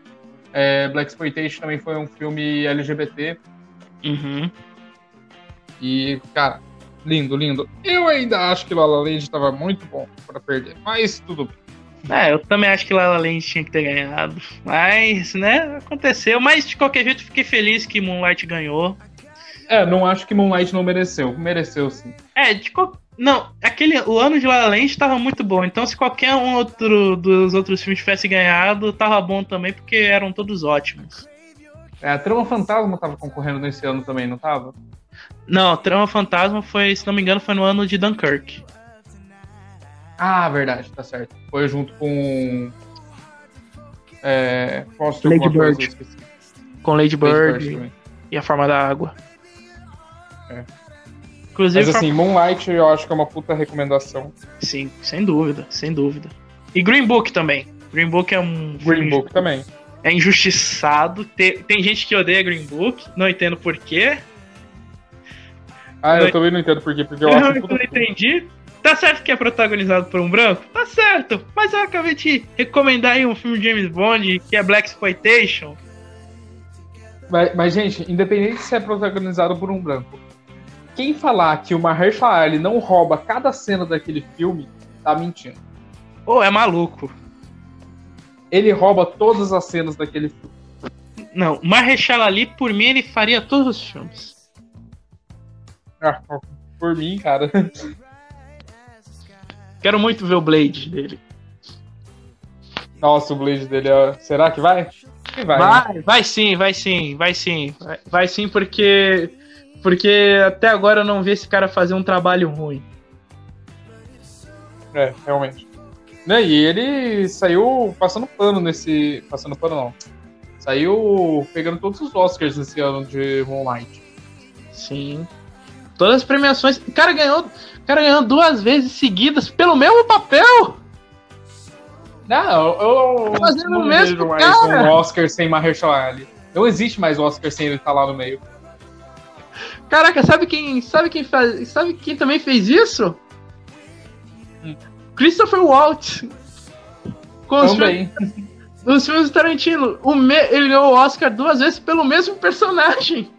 Speaker 3: é, Black Exploitation também foi um filme LGBT.
Speaker 2: Uhum.
Speaker 3: E, cara, lindo, lindo. Eu ainda acho que La La Land tava muito bom pra perder, mas tudo bem.
Speaker 2: É, eu também acho que La La Land tinha que ter ganhado. Mas, né, aconteceu. Mas de qualquer jeito, fiquei feliz que Moonlight ganhou.
Speaker 3: É, não acho que Moonlight não mereceu. Mereceu sim.
Speaker 2: É, de. Não, aquele, o ano de La La Land tava muito bom. Então, se qualquer um outro dos outros filmes tivesse ganhado, tava bom também, porque eram todos ótimos.
Speaker 3: É, a Trama Fantasma tava concorrendo nesse ano também, não tava?
Speaker 2: Não, Trama Fantasma foi, se não me engano, foi no ano de Dunkirk.
Speaker 3: Ah, verdade, tá certo. Foi junto com. É. Foster
Speaker 2: Lady Bird. Com Lady
Speaker 3: Lady
Speaker 2: Bird,
Speaker 3: Bird também.
Speaker 2: e A Forma da Água.
Speaker 3: É.
Speaker 2: Inclusive,
Speaker 3: Mas assim, Moonlight eu acho que é uma puta recomendação.
Speaker 2: sim, sem dúvida, sem dúvida. E Green Book também. Green Book é um
Speaker 3: Green Book também.
Speaker 2: é injustiçado. Tem, tem gente que odeia Green Book, não entendo porquê.
Speaker 3: Ah,
Speaker 2: Não-
Speaker 3: eu também não entendo por quê, porque eu
Speaker 2: Eu
Speaker 3: acho um
Speaker 2: não
Speaker 3: puta
Speaker 2: entendi. Tá certo que é protagonizado por um branco? Tá certo. Mas eu acabei de recomendar aí um filme de James Bond que é Black Exploitation.
Speaker 3: Mas, mas, gente, independente se é protagonizado por um branco, quem falar que o Mahershala Ali não rouba cada cena daquele filme, tá mentindo.
Speaker 2: Ô, é maluco.
Speaker 3: Ele rouba todas as cenas daquele filme.
Speaker 2: Não, Marrechal Ali, por mim, ele faria todos os filmes.
Speaker 3: Ah, por mim, cara.
Speaker 2: Quero muito ver o Blade dele.
Speaker 3: Nossa, o Blade dele é... Será que vai? Vai. né?
Speaker 2: Vai, vai sim, vai sim, vai sim. Vai, vai sim, porque. Porque até agora eu não vi esse cara fazer um trabalho ruim.
Speaker 3: É, realmente. Né, e ele saiu passando pano nesse. Passando pano não. Saiu pegando todos os Oscars nesse ano de Moonlight.
Speaker 2: Sim. Todas as premiações. O cara ganhou, o cara ganhou duas vezes seguidas pelo mesmo papel.
Speaker 3: Não, eu, eu
Speaker 2: Tá fazendo
Speaker 3: não
Speaker 2: o mesmo,
Speaker 3: vejo mais
Speaker 2: cara.
Speaker 3: um Oscar sem Mahershala Ali. Não existe mais Oscar sem ele estar lá no meio.
Speaker 2: Caraca, sabe quem, sabe quem faz, sabe quem também fez isso?
Speaker 3: Hum.
Speaker 2: Christopher Waltz. Com os, filmes, os filmes do Tarantino. O me, ele ganhou o Oscar duas vezes pelo mesmo personagem.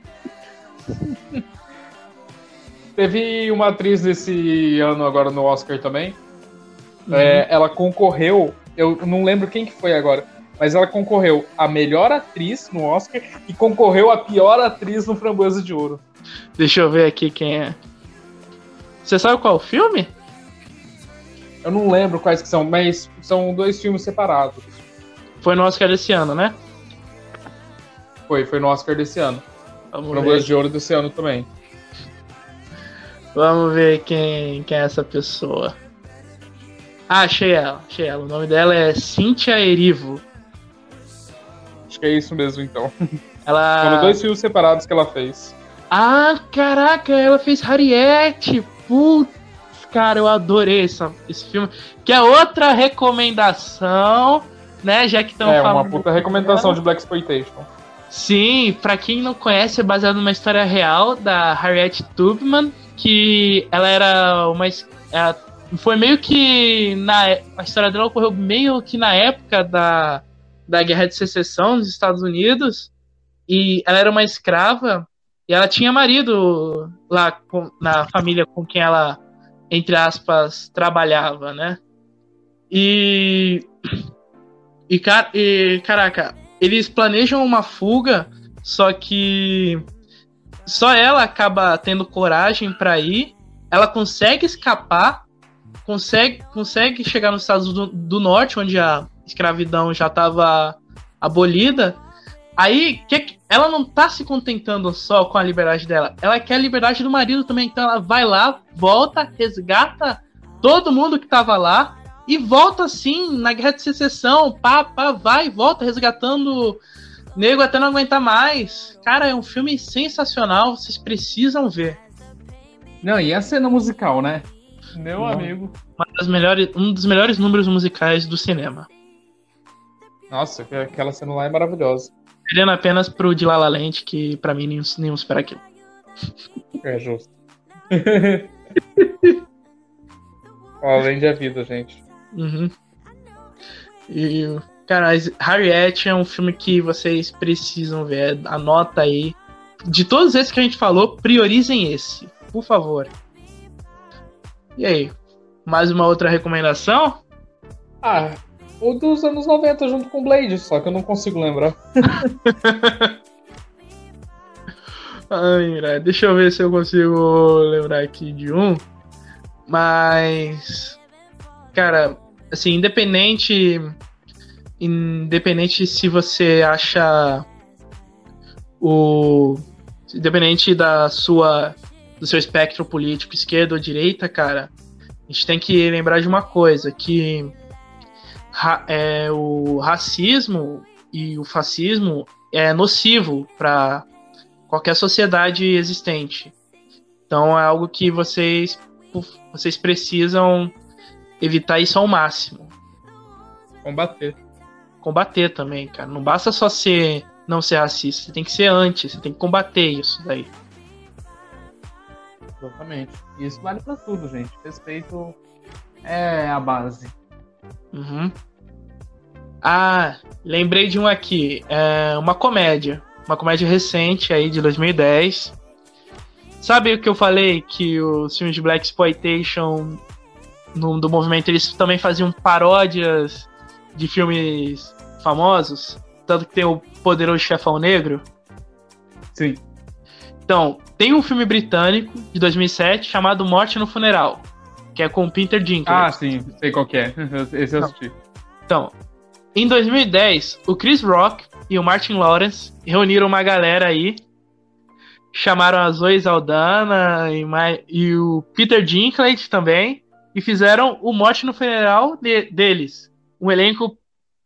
Speaker 3: Teve uma atriz desse ano agora no Oscar também.
Speaker 2: Uhum.
Speaker 3: É, ela concorreu, eu não lembro quem que foi agora. mas ela concorreu a melhor atriz no Oscar e concorreu a pior atriz no Framboesa de Ouro.
Speaker 2: Deixa eu ver aqui quem é. Você sabe qual o filme?
Speaker 3: Eu não lembro quais que são, mas são dois filmes separados.
Speaker 2: Foi no Oscar desse ano, né?
Speaker 3: Foi, foi no Oscar desse ano.
Speaker 2: Vamos ver.
Speaker 3: de Ouro desse ano também.
Speaker 2: Vamos ver quem, quem é essa pessoa. Ah, achei ela, achei ela. O nome dela é Cynthia Erivo.
Speaker 3: Acho que é isso mesmo, então.
Speaker 2: Ela.
Speaker 3: Foram dois filmes separados que ela fez.
Speaker 2: Ah, caraca, ela fez Harriet. Putz, cara, eu adorei essa, esse filme. Que é outra recomendação, né? Já que estão
Speaker 3: é, uma
Speaker 2: falando.
Speaker 3: puta recomendação de Black Exploitation.
Speaker 2: Sim, pra quem não conhece, é baseado numa história real da Harriet Tubman, que ela era uma. ela foi meio que. Na, é- a história dela ocorreu meio que na época da, da Guerra de Secessão nos Estados Unidos. E ela era uma escrava e ela tinha marido lá com- na família com quem ela, entre aspas, trabalhava, né? E. E, ca- e caraca, eles planejam uma fuga, só que só ela acaba tendo coragem pra ir. Ela consegue escapar, consegue, consegue chegar nos Estados do, do Norte, onde a escravidão já estava abolida. Aí, que- ela não tá se contentando só com a liberdade dela, ela quer a liberdade do marido também. Então ela vai lá, volta, resgata todo mundo que tava lá e volta assim na guerra de secessão, pá, pá, vai e volta resgatando nego até não aguentar mais. Cara, é um filme sensacional, vocês precisam ver.
Speaker 3: Não, e a cena musical, né? Meu amigo.
Speaker 2: Melhores, um dos melhores números musicais do cinema.
Speaker 3: Nossa, que- aquela cena lá é maravilhosa.
Speaker 2: Perdendo apenas pro de La La Land, que pra mim nenhum, nenhum espera aquilo.
Speaker 3: É justo. Além da vida, gente.
Speaker 2: Uhum. E, cara, Harriet é um filme que vocês precisam ver. Anota aí. De todos esses que a gente falou, priorizem esse, por favor. E aí? Mais uma outra recomendação?
Speaker 3: Ah, o dos anos 90 junto com Blade, só que eu não consigo lembrar.
Speaker 2: Ai, deixa eu ver se eu consigo lembrar aqui de um. Mas, cara, assim, independente, independente se você acha o, independente da sua, do seu espectro político, esquerda ou direita, cara, a gente tem que lembrar de uma coisa que ra- é, o racismo e o fascismo é nocivo para qualquer sociedade existente. Então é algo que vocês vocês precisam evitar isso ao máximo.
Speaker 3: Combater.
Speaker 2: Combater também, cara. Não basta só ser não ser racista, você tem que ser anti, você tem que combater isso daí.
Speaker 3: Exatamente. E isso vale pra tudo, gente. Respeito é a base.
Speaker 2: Uhum. Ah, lembrei de um aqui. É uma comédia. Uma comédia recente aí de 2010. Sabe o que eu falei? Que os filmes de Black Exploitation no, do movimento eles também faziam paródias de filmes famosos? Tanto que tem o Poderoso Chefão Negro.
Speaker 3: Sim.
Speaker 2: Então, tem um filme britânico de 2007 chamado Morte no Funeral, que é com o Peter Dinklage.
Speaker 3: Ah, sim, sei qual que é. Esse eu
Speaker 2: Não.
Speaker 3: assisti.
Speaker 2: Então, em 2010, o Chris Rock e o Martin Lawrence reuniram uma galera aí, chamaram a Zoe Saldana e, e o Peter Dinklage também, e fizeram o Morte no Funeral de- deles. Um elenco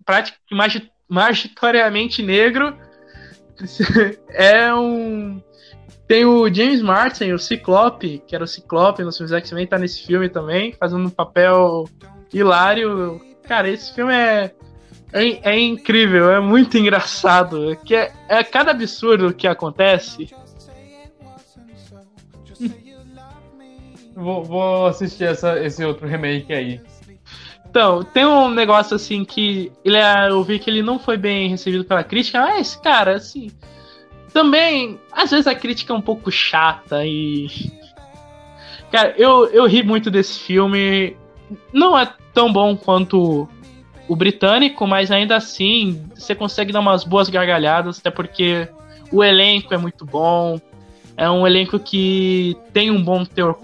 Speaker 2: praticamente magi- majoritariamente negro. é um... Tem o James Martin, o Ciclope, que era o Ciclope nos filmes X-Men, tá nesse filme também, fazendo um papel hilário. Cara, esse filme é, é, é incrível, é muito engraçado. é Que é, é cada absurdo que acontece.
Speaker 3: Vou, vou assistir essa, esse outro remake aí.
Speaker 2: Então, tem um negócio assim que ele é, eu vi que ele não foi bem recebido pela crítica, mas, cara, assim. Também, às vezes a crítica é um pouco chata e. Cara, eu, eu ri muito desse filme. Não é tão bom quanto o britânico, mas ainda assim você consegue dar umas boas gargalhadas, até porque o elenco é muito bom. É um elenco que tem um bom teor,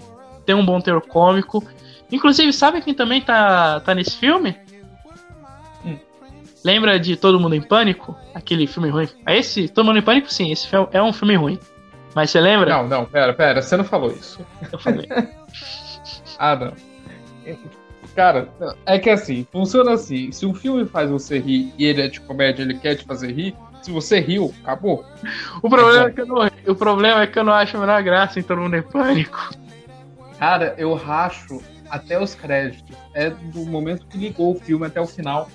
Speaker 2: tem um bom teor cômico. Inclusive, sabe quem também tá, tá nesse filme?
Speaker 3: Hum.
Speaker 2: Lembra de Todo Mundo em Pânico? Aquele filme ruim. É esse? Todo Mundo em Pânico, sim, esse filme é um filme ruim. Mas você lembra?
Speaker 3: Não, não, pera, pera, você não falou isso.
Speaker 2: Eu falei.
Speaker 3: Ah, não. Cara, é que assim, funciona assim. Se um filme faz você rir e ele é de comédia, ele quer te fazer rir, se você riu, acabou.
Speaker 2: O problema é, que eu não, o problema é que eu não acho a menor graça em Todo Mundo em Pânico.
Speaker 3: Cara, eu racho até os créditos. É do momento que ligou o filme até o final.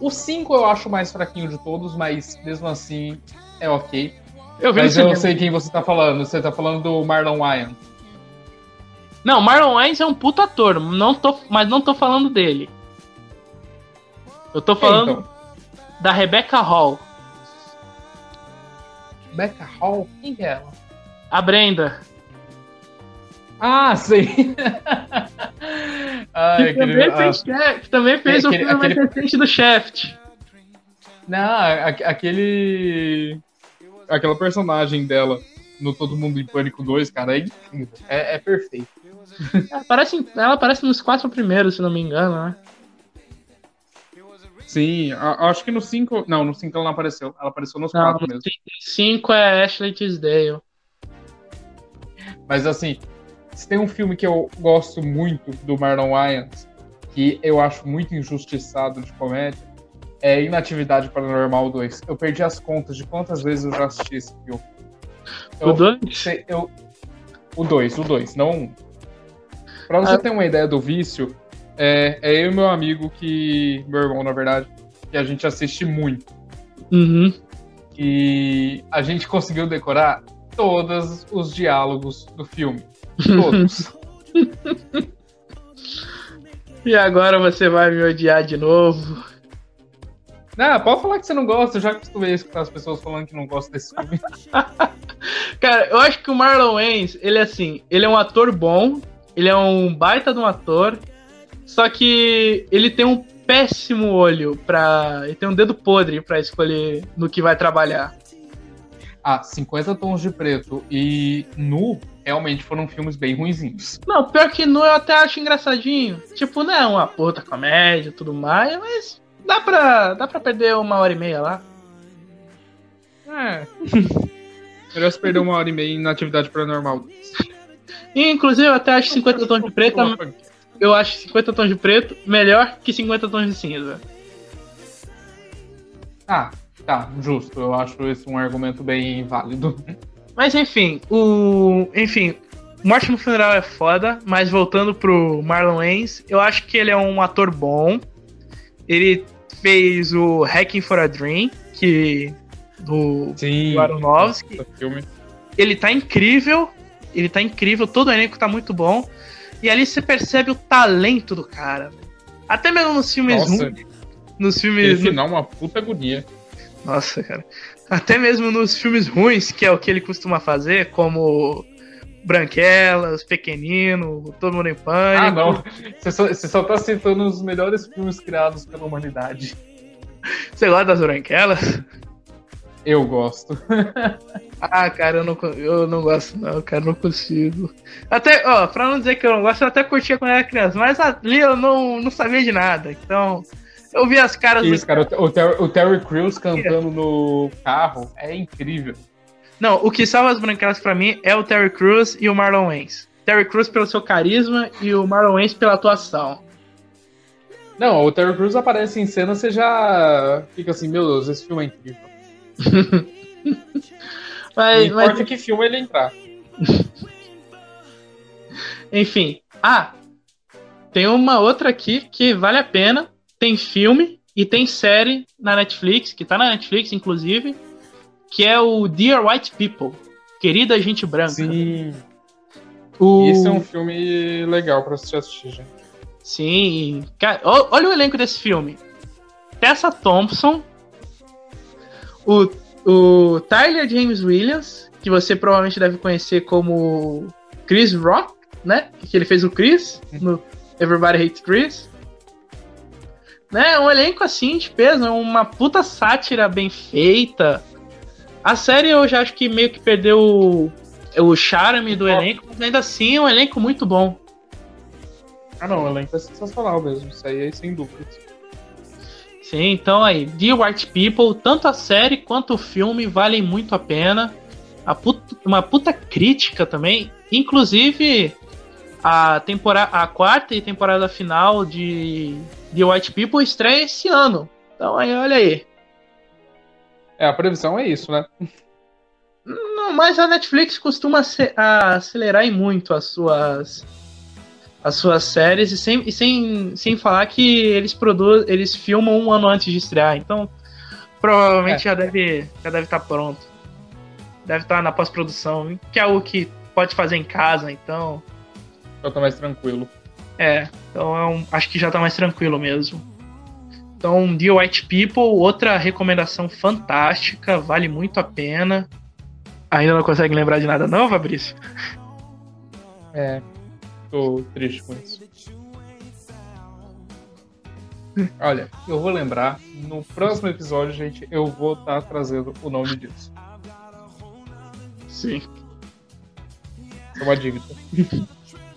Speaker 3: O 5 eu acho mais fraquinho de todos, mas mesmo assim é ok.
Speaker 2: Eu
Speaker 3: Mas eu sei quem você tá falando. Você tá falando do Marlon Wayans.
Speaker 2: Não, Marlon Wayans é um puto ator, não tô, mas não tô falando dele. Eu tô falando
Speaker 3: Então,
Speaker 2: da Rebecca Hall,
Speaker 3: Becca Hall? Quem que é ela?
Speaker 2: a Brenda.
Speaker 3: Ah, sei. Ai,
Speaker 2: Que também,
Speaker 3: aquele, ah,
Speaker 2: fez, Shaft, que também fez o
Speaker 3: Aquele-
Speaker 2: filme mais
Speaker 3: aquele-
Speaker 2: recente do Shaft.
Speaker 3: Não, aquele. Aquela personagem dela no Todo Mundo em Pânico 2, cara, é incrível. É, é perfeito.
Speaker 2: Ela aparece, ela aparece nos quatro primeiros, se não me engano, né?
Speaker 3: Sim, acho que no 5. Não, no 5 ela não apareceu. Ela apareceu nos
Speaker 2: Não,
Speaker 3: 4
Speaker 2: no
Speaker 3: mesmo.
Speaker 2: 5 é Ashley Tisdale.
Speaker 3: Mas assim, se tem um filme que eu gosto muito do Marlon Wayans, que eu acho muito injustiçado de comédia, é Inatividade Paranormal 2. Eu perdi as contas de quantas vezes eu já assisti esse filme.
Speaker 2: O
Speaker 3: Eu
Speaker 2: 2?
Speaker 3: sei- eu- o 2, o 2, não o 1. Pra você
Speaker 2: Ah.
Speaker 3: ter uma ideia do vício, é, é eu e meu amigo que. Meu irmão, na verdade, que a gente assiste muito.
Speaker 2: Uhum.
Speaker 3: E a gente conseguiu decorar todos os diálogos do filme. Todos.
Speaker 2: E agora você vai me odiar de novo.
Speaker 3: Não, pode falar que você não gosta, eu já acostumei a escutar as pessoas falando que não gostam desse filme.
Speaker 2: Cara, eu acho que o Marlon Wayans, ele é assim, ele é um ator bom, ele é um baita de um ator, só que ele tem um péssimo olho pra. Ele tem um dedo podre pra escolher no que vai trabalhar.
Speaker 3: Ah, 50 Tons de Preto e Nu realmente foram filmes bem ruinzinhos.
Speaker 2: Não, pior que no eu até acho engraçadinho. Tipo, não é uma puta comédia e tudo mais, mas dá pra, dá pra perder uma hora e meia lá.
Speaker 3: É. Melhor se perder uma hora e meia em atividade paranormal.
Speaker 2: E, inclusive, eu até acho 50 tons de preto. Eu acho 50 tons de preto melhor que 50 tons de cinza.
Speaker 3: Ah, tá, justo. Eu acho esse um argumento bem válido.
Speaker 2: Mas enfim, o. Enfim, Morte no Funeral é foda, mas voltando pro Marlon Wayans, eu acho que ele é um ator bom. Ele fez o Hacking for a Dream, que. do,
Speaker 3: Sim.
Speaker 2: do Aronofsky.
Speaker 3: Filme.
Speaker 2: Ele tá incrível. Ele tá incrível, todo o elenco tá muito bom. E ali você percebe o talento do cara. Até mesmo nos filmes
Speaker 3: Nossa,
Speaker 2: ruins. Nos filmes.
Speaker 3: final é uma puta agonia.
Speaker 2: Nossa, cara. Até mesmo nos filmes ruins, que é o que ele costuma fazer, como Branquelas, Pequenino, Todo Mundo em Pânico.
Speaker 3: Ah, não. Você só, você só tá citando os melhores filmes criados pela humanidade.
Speaker 2: Você gosta das Branquelas?
Speaker 3: Eu gosto.
Speaker 2: Ah, cara, eu não, eu não gosto, não, cara, não consigo. Até, ó, pra não dizer que eu não gosto, eu até curtia quando era criança, mas ali eu não, não sabia de nada. Então, eu vi as caras do
Speaker 3: Isso, cara, o, o Ter- o Terry Crews cantando no carro é incrível.
Speaker 2: Não, o que salva as branquelas pra mim é o Terry Crews e o Marlon Wayans. Terry Crews pelo seu carisma e o Marlon Wayans pela atuação.
Speaker 3: Não, o Terry Crews aparece em cena, você já fica assim, meu Deus, esse filme é incrível. Não
Speaker 2: Mas, mas,
Speaker 3: importa que filme ele entrar.
Speaker 2: enfim. Ah, tem uma outra aqui que vale a pena. Tem filme e tem série na Netflix, que tá na Netflix, inclusive, que é o Dear White People. Querida Gente Branca.
Speaker 3: Sim.
Speaker 2: O...
Speaker 3: Isso é um filme legal pra você assistir, gente.
Speaker 2: Sim. Cara, olha o elenco desse filme. Tessa Thompson, o, o Tyler James Williams, que você provavelmente deve conhecer como Chris Rock, né? Que ele fez o Chris no Everybody Hates Chris. né? Um elenco assim de peso, uma puta sátira bem feita. A série eu já acho que meio que perdeu o, o charme do elenco, mas ainda assim é um elenco muito bom.
Speaker 3: Ah, não, o elenco é sensacional mesmo. Isso aí é sem dúvida.
Speaker 2: Sim, então aí, The White People, tanto a série quanto o filme valem muito a pena. A puta- uma puta crítica também. Inclusive, a, temporada, a quarta e temporada final de The White People estreia esse ano. Então aí, olha aí.
Speaker 3: É, a previsão é isso, né?
Speaker 2: Não, mas a Netflix costuma acelerar em muito as suas as suas séries e sem, e sem, sem falar que eles produzem, eles filmam um ano antes de estrear, então provavelmente
Speaker 3: É.
Speaker 2: já deve já deve estar pronto. Deve estar na pós-produção, que é algo que pode fazer em casa, então
Speaker 3: Eu tô mais tranquilo.
Speaker 2: é, então é um- acho que já tá mais tranquilo mesmo. Então, The White People, outra recomendação fantástica, vale muito a pena. Ainda não consegue lembrar de nada, não, Fabrício?
Speaker 3: É. Tô triste com isso. Olha, eu vou lembrar. No próximo episódio, gente, eu vou estar trazendo o nome disso.
Speaker 2: Sim.
Speaker 3: É uma dívida.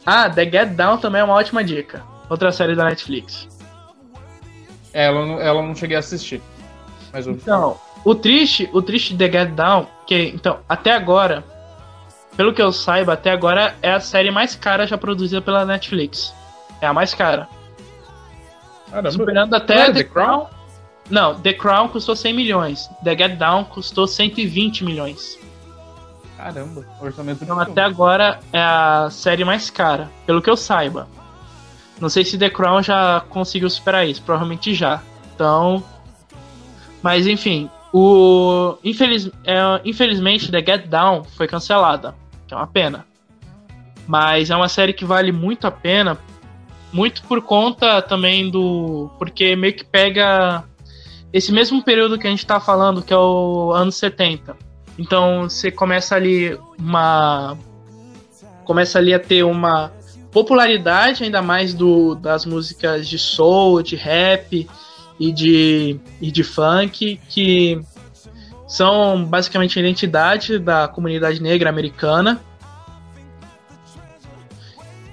Speaker 2: Ah, The Get Down também é uma ótima dica. Outra série da Netflix.
Speaker 3: Ela, não- ela não cheguei a assistir. Mas eu.
Speaker 2: Então, o triste, o triste de The Get Down, que então, até agora, pelo que eu saiba, até agora é a série mais cara já produzida pela Netflix. É a mais cara.
Speaker 3: Caramba.
Speaker 2: Superando até
Speaker 3: era
Speaker 2: The
Speaker 3: The Crown?
Speaker 2: Crown. Não, The Crown custou 100 milhões. The Get Down custou 120 milhões.
Speaker 3: Caramba, orçamento
Speaker 2: Então até agora é a série mais cara, pelo que eu saiba. Não sei se The Crown já conseguiu superar isso, provavelmente já. Então. Mas enfim, o. Infeliz... é, infelizmente The Get Down foi cancelada. Que é uma pena. Mas é uma série que vale muito a pena. Muito por conta também do. Porque meio que pega esse mesmo período que a gente tá falando, que é o anos 70. Então você começa ali uma. Começa ali a ter uma popularidade ainda mais do, das músicas de soul, de rap e de, e de funk, que são basicamente a identidade da comunidade negra americana.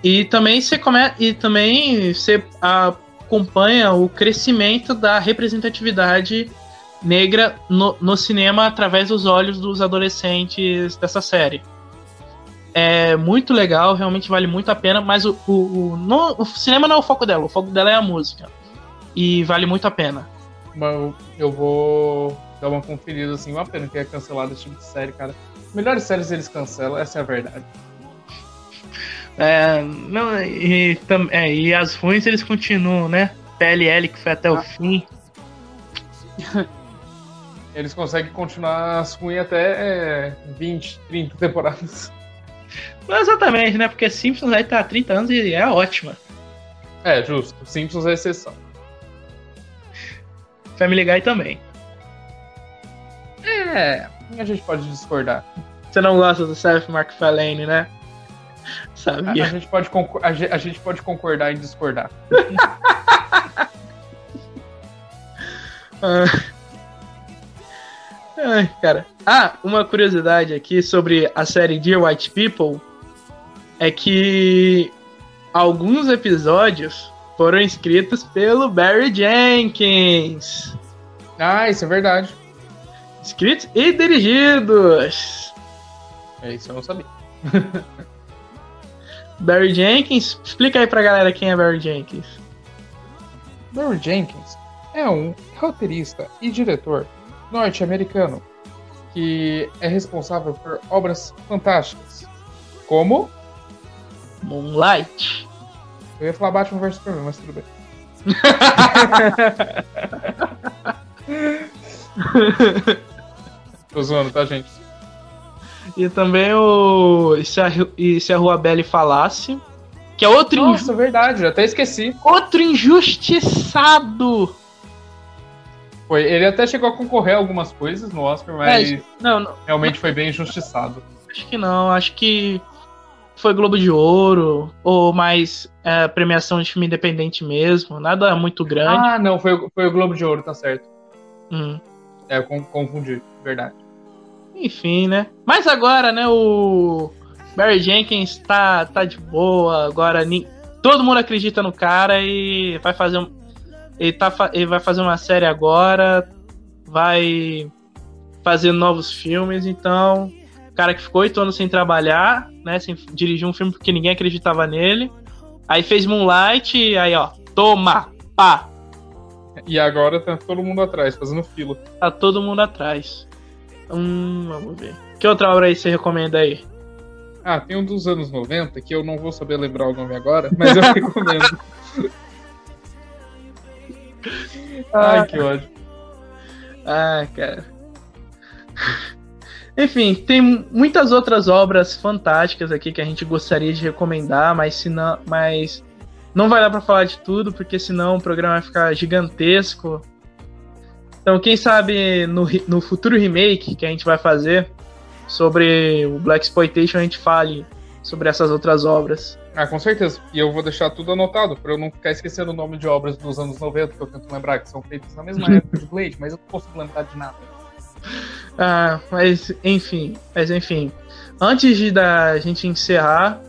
Speaker 2: E também você come, e também você acompanha o crescimento da representatividade negra no, no cinema através dos olhos dos adolescentes dessa série. É muito legal, realmente vale muito a pena, mas o, o, o, o cinema não é o foco dela, o foco dela é a música. E vale muito a pena.
Speaker 3: Eu vou dar uma conferida assim. Uma pena que é cancelado esse tipo de série, cara. Melhores séries eles cancelam, essa é a verdade.
Speaker 2: É, não, e, tam- é, e as ruins eles continuam, né? PLL que foi até o fim.
Speaker 3: Eles conseguem continuar as ruins até é, 20, 30 temporadas.
Speaker 2: Não exatamente, né? Porque Simpsons aí tá há 30 anos e é ótima.
Speaker 3: É, justo. Simpsons é exceção.
Speaker 2: Family Guy também.
Speaker 3: É, a gente pode discordar.
Speaker 2: Você não gosta do Seth MacFarlane, né?
Speaker 3: A, a
Speaker 2: Sabia.
Speaker 3: gente pode a, a gente pode concordar em discordar.
Speaker 2: Ah. Ai, cara. Ah, uma curiosidade aqui sobre a série Dear White People é que alguns episódios foram escritos pelo Barry Jenkins.
Speaker 3: Ah, isso é verdade.
Speaker 2: Escritos e dirigidos.
Speaker 3: É isso, eu não sabia.
Speaker 2: Barry Jenkins, explica aí pra galera quem é Barry Jenkins.
Speaker 3: Barry Jenkins é um roteirista e diretor norte-americano que é responsável por obras fantásticas, como
Speaker 2: Moonlight.
Speaker 3: eu ia falar Batman vs Superman, mas tudo bem. Tô zoando, tá, gente?
Speaker 2: E também o. E se a, e se a Rua Belle falasse. Que é outro,
Speaker 3: Nossa, verdade, eu até esqueci.
Speaker 2: outro injustiçado.
Speaker 3: Foi, ele até chegou a concorrer a algumas coisas no Oscar, mas
Speaker 2: É, não, não,
Speaker 3: realmente foi bem injustiçado.
Speaker 2: acho que não. Acho que. foi Globo de Ouro, ou mais é, premiação de filme independente mesmo, nada muito grande.
Speaker 3: Ah, não, foi, o- foi o Globo de Ouro, tá certo.
Speaker 2: Hum.
Speaker 3: É, eu con- confundi, verdade.
Speaker 2: Enfim, né? Mas agora, né, o Barry Jenkins tá, tá de boa, agora ni- todo mundo acredita no cara e vai fazer um. Ele, tá, ele vai fazer uma série agora, vai fazer novos filmes, então. O cara que ficou oito anos sem trabalhar, né? Sem dirigir um filme porque ninguém acreditava nele. Aí fez Moonlight, e aí, ó, toma! Pá!
Speaker 3: E agora tá todo mundo atrás, fazendo fila.
Speaker 2: Tá todo mundo atrás. Hum, vamos ver. Que outra obra aí você recomenda aí?
Speaker 3: Ah, tem um dos anos 90 que eu não vou saber lembrar o nome agora, mas eu recomendo. Ai, que ódio.
Speaker 2: Ah, cara. Enfim, tem muitas outras obras fantásticas aqui que a gente gostaria de recomendar, mas se não, mas não vai dar pra falar de tudo, porque senão o programa vai ficar gigantesco. Então, quem sabe no, no futuro remake que a gente vai fazer sobre o Black Exploitation a gente fale sobre essas outras obras.
Speaker 3: Ah, com certeza. E eu vou deixar tudo anotado, pra eu não ficar esquecendo o nome de obras dos anos 90, que eu tento lembrar, que são feitas na mesma época de Blade, mas eu não consigo lembrar de nada.
Speaker 2: Ah, mas enfim, mas enfim. Antes de da gente encerrar,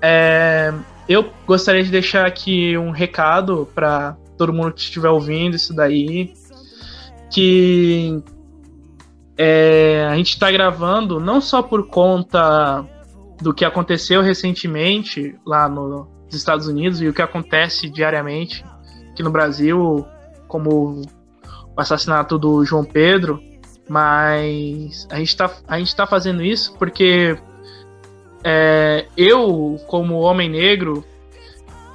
Speaker 2: é, eu gostaria de deixar aqui um recado para todo mundo que estiver ouvindo isso daí, que é, a gente está gravando não só por conta do que aconteceu recentemente lá no- nos Estados Unidos e o que acontece diariamente aqui no Brasil, como o assassinato do João Pedro, mas a gente está tá fazendo isso porque é, eu, como homem negro,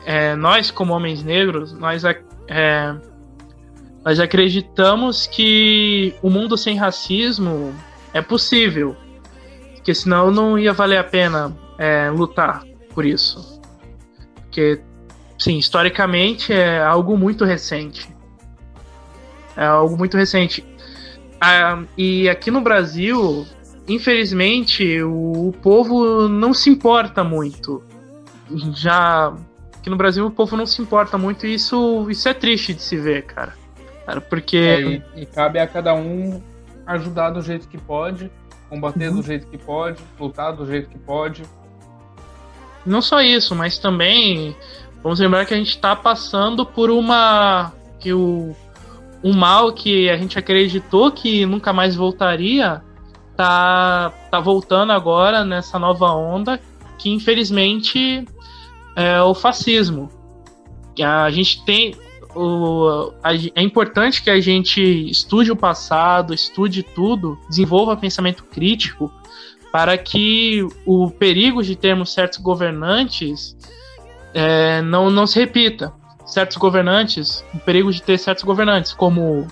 Speaker 2: é, nós, como homens negros, nós, é, nós acreditamos que o mundo sem racismo é possível. Porque senão não ia valer a pena é, lutar por isso. Porque, sim, historicamente é algo muito recente. É algo muito recente. Ah, e aqui no Brasil, infelizmente, o, o povo não se importa muito. Já aqui no Brasil o povo não se importa muito e isso, isso é triste de se ver, cara. Cara, porque
Speaker 3: É, e, e cabe a cada um ajudar do jeito que pode, combater
Speaker 2: Uhum.
Speaker 3: do jeito que pode, lutar do jeito que pode.
Speaker 2: não só isso, mas também vamos lembrar que a gente está passando por uma que o um mal que a gente acreditou que nunca mais voltaria tá tá voltando agora nessa nova onda que infelizmente é o fascismo. A gente tem o, a- é importante que a gente estude o passado, estude tudo, desenvolva pensamento crítico para que o perigo de termos certos governantes é, não, não se repita. Certos governantes, o perigo de ter certos governantes, como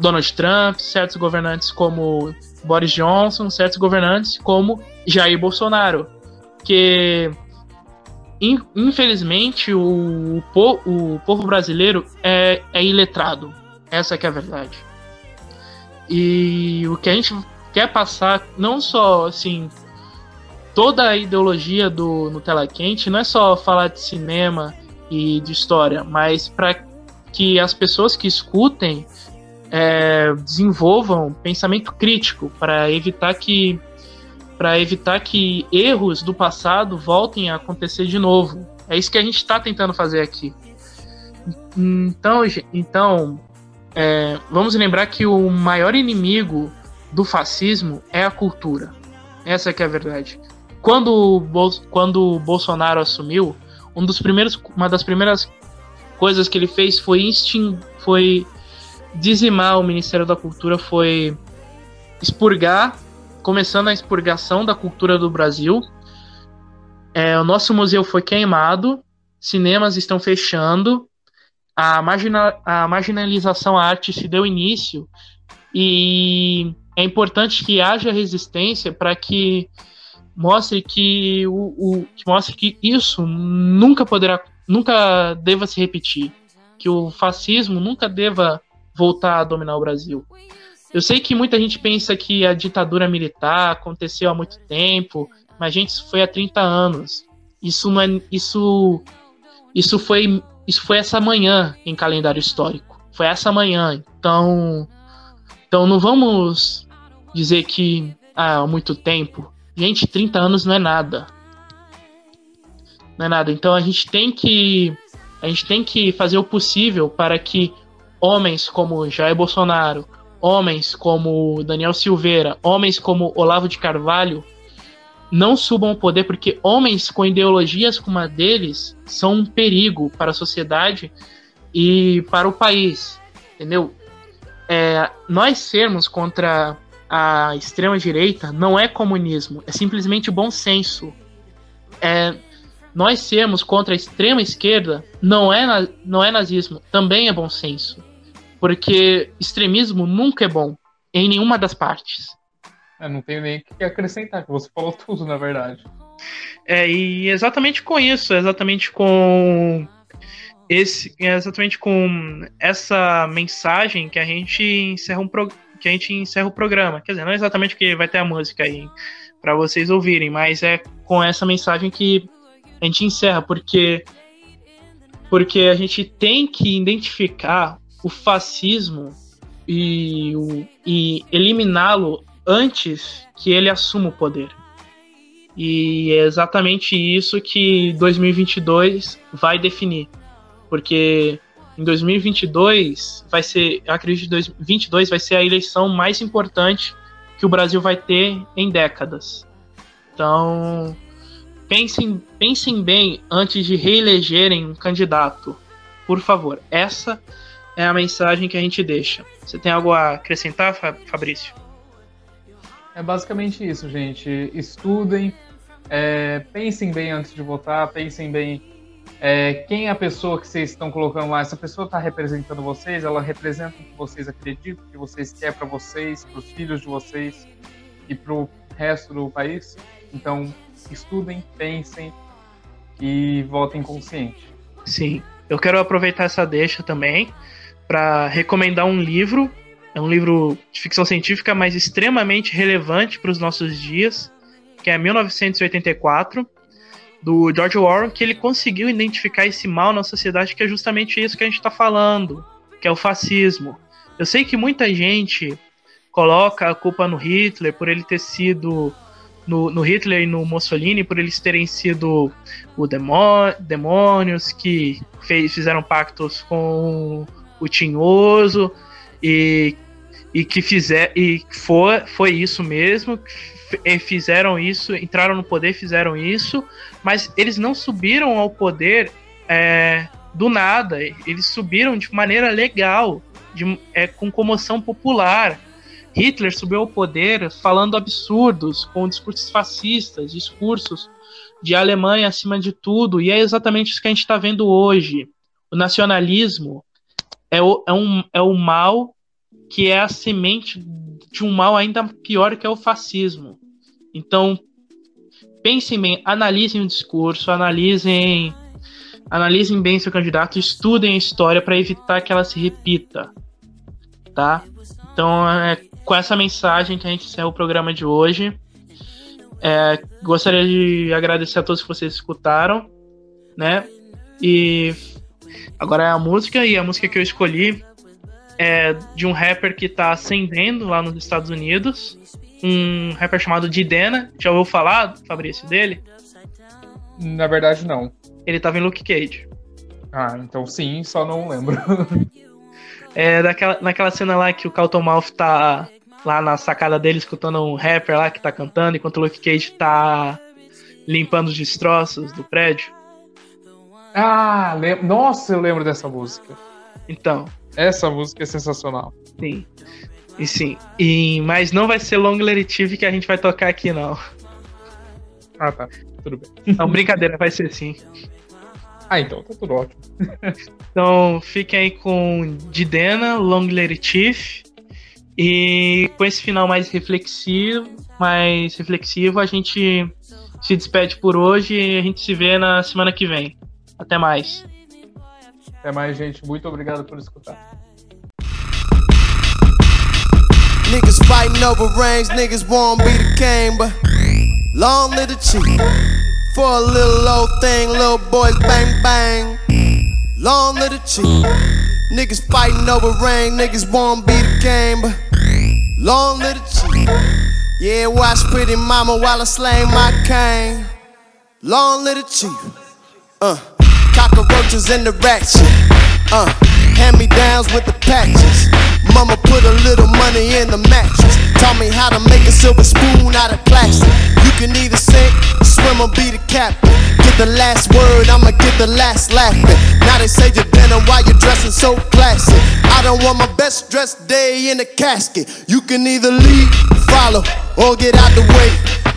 Speaker 2: Donald Trump, certos governantes como Boris Johnson, certos governantes como Jair Bolsonaro. Que, infelizmente, o, po- o povo brasileiro é, é iletrado. Essa é a verdade. E o que a gente quer passar, não só assim, toda a ideologia do Nutella Quente, não é só falar de cinema e de história, mas para que as pessoas que escutem é, desenvolvam pensamento crítico para evitar que para evitar que erros do passado voltem a acontecer de novo. É isso que a gente está tentando fazer aqui. Então, então é, vamos lembrar que o maior inimigo do fascismo é a cultura. Essa que é a verdade. Quando o, Bol- quando o Bolsonaro assumiu, um dos primeiros, uma das primeiras coisas que ele fez foi foi dizimar o Ministério da Cultura, foi expurgar, começando a expurgação da cultura do Brasil. É, o nosso museu foi queimado, cinemas estão fechando, a, margina, a marginalização à arte se deu início e é importante que haja resistência para que mostre que o, o que mostre que isso nunca poderá nunca deva se repetir que o fascismo nunca deva voltar a dominar o Brasil eu sei que muita gente pensa que a ditadura militar aconteceu há muito tempo Mas, gente, isso foi há 30 anos. Isso não é. Isso. Isso foi. Isso foi essa manhã em calendário histórico. Foi essa manhã. Então. Então não vamos dizer que ah, há muito tempo. Gente, 30 anos não é nada. Não é nada. Então a gente tem que. A gente tem que fazer o possível para que homens como Jair Bolsonaro, homens como Daniel Silveira, homens como Olavo de Carvalho não subam ao poder, porque homens com ideologias como a deles são um perigo para a sociedade e para o país, entendeu? É, nós sermos contra a extrema direita não é comunismo, é simplesmente bom senso. É, nós sermos contra a extrema esquerda não é, não é nazismo, também é bom senso. Porque extremismo nunca é bom, em nenhuma das partes.
Speaker 3: É, não tenho nem o que acrescentar, que você falou tudo, na verdade.
Speaker 2: É, e exatamente com isso, exatamente com esse, exatamente com essa mensagem que a gente encerra um pro, que a gente encerra o programa. Quer dizer, não é exatamente que vai ter a música aí para vocês ouvirem, mas é com essa mensagem que a gente encerra, porque porque a gente tem que identificar o fascismo e, e eliminá-lo antes que ele assuma o poder. E é exatamente isso que 2022 vai definir. Porque em 2022 vai ser, acredito que 2022 vai ser a eleição mais importante que o Brasil vai ter em décadas. Então, pensem, pensem bem antes de reelegerem um candidato. Por favor, essa é a mensagem que a gente deixa. Você tem algo a acrescentar, Fabrício?
Speaker 3: É basicamente isso, gente. Estudem, é, pensem bem antes de votar, pensem bem é, quem é a pessoa que vocês estão colocando lá. Essa pessoa está representando vocês, ela representa o que vocês acreditam, o que vocês querem para vocês, para os filhos de vocês e para o resto do país. Então, estudem, pensem e votem consciente.
Speaker 2: Sim, eu quero aproveitar essa deixa também para recomendar um livro é um livro de ficção científica, mas extremamente relevante para os nossos dias, que é 1984, do George Orwell, que ele conseguiu identificar esse mal na sociedade, que é justamente isso que a gente está falando, que é o fascismo. Eu sei que muita gente coloca a culpa no Hitler por ele ter sido no, no, Hitler e no Mussolini por eles terem sido o demônios que fez, fizeram pactos com o Tinhoso e, e que fizer e foi, foi isso mesmo fizeram isso entraram no poder fizeram isso mas eles não subiram ao poder é, do nada. Eles subiram de maneira legal de, é, com comoção popular. Hitler subiu ao poder falando absurdos com discursos fascistas discursos de Alemanha acima de tudo e é exatamente isso que a gente está vendo hoje. O nacionalismo é o, é, um, é o mal que é a semente de um mal ainda pior que é o fascismo. Então, pensem bem, analisem o discurso, analisem, analisem bem seu candidato, estudem a história para evitar que ela se repita, tá? Então, é com essa mensagem que a gente encerra o programa de hoje. É, gostaria de agradecer a todos que vocês escutaram, né? E Agora é a música, e a música que eu escolhi é de um rapper que tá ascendendo lá nos Estados Unidos. Um rapper chamado Didena. Já ouviu falar, Fabrício, dele?
Speaker 3: Na verdade, não.
Speaker 2: Ele tava em Luke Cage.
Speaker 3: Ah, então sim, só não lembro.
Speaker 2: é daquela, naquela cena lá que o Carlton Mouth tá lá na sacada dele escutando um rapper lá que tá cantando, enquanto o Luke Cage tá limpando os destroços do prédio.
Speaker 3: Ah, lem... nossa, eu lembro dessa música.
Speaker 2: Então.
Speaker 3: Essa música é sensacional.
Speaker 2: Sim. E sim. E, mas não vai ser Long Leritive que a gente vai tocar aqui, não.
Speaker 3: Ah, tá. Tudo bem.
Speaker 2: Não, brincadeira, vai ser sim.
Speaker 3: Ah, então, tá tudo ótimo.
Speaker 2: então, fiquem aí com Didena, Long Leritive. E com esse final mais reflexivo, mais reflexivo, a gente se despede por hoje e a gente se vê na semana que vem. Até mais.
Speaker 3: Até mais, gente. Muito obrigado por escutar.
Speaker 4: Niggas fighting over rings, niggas won't be the king, but
Speaker 5: Long live the chief. For a little old thing, little boys bang bang. Long live the chief. Niggas fighting over ring, niggas won't be the game, but long live the chief. Yeah, watch pretty mama while I slay my cane. Long live the chief. Uh, cockroaches in the ratchet. Uh, hand me downs with the patches. Mama put a little money in the mattress. Taught me how to make a silver spoon out of plastic. You can either sink, swim, or be the captain. Get the last word, I'ma get the last laughing. Now they say you're dinner while you're dressing so classy. I don't want my best dressed day in a casket. You can either lead, follow, or get out the way.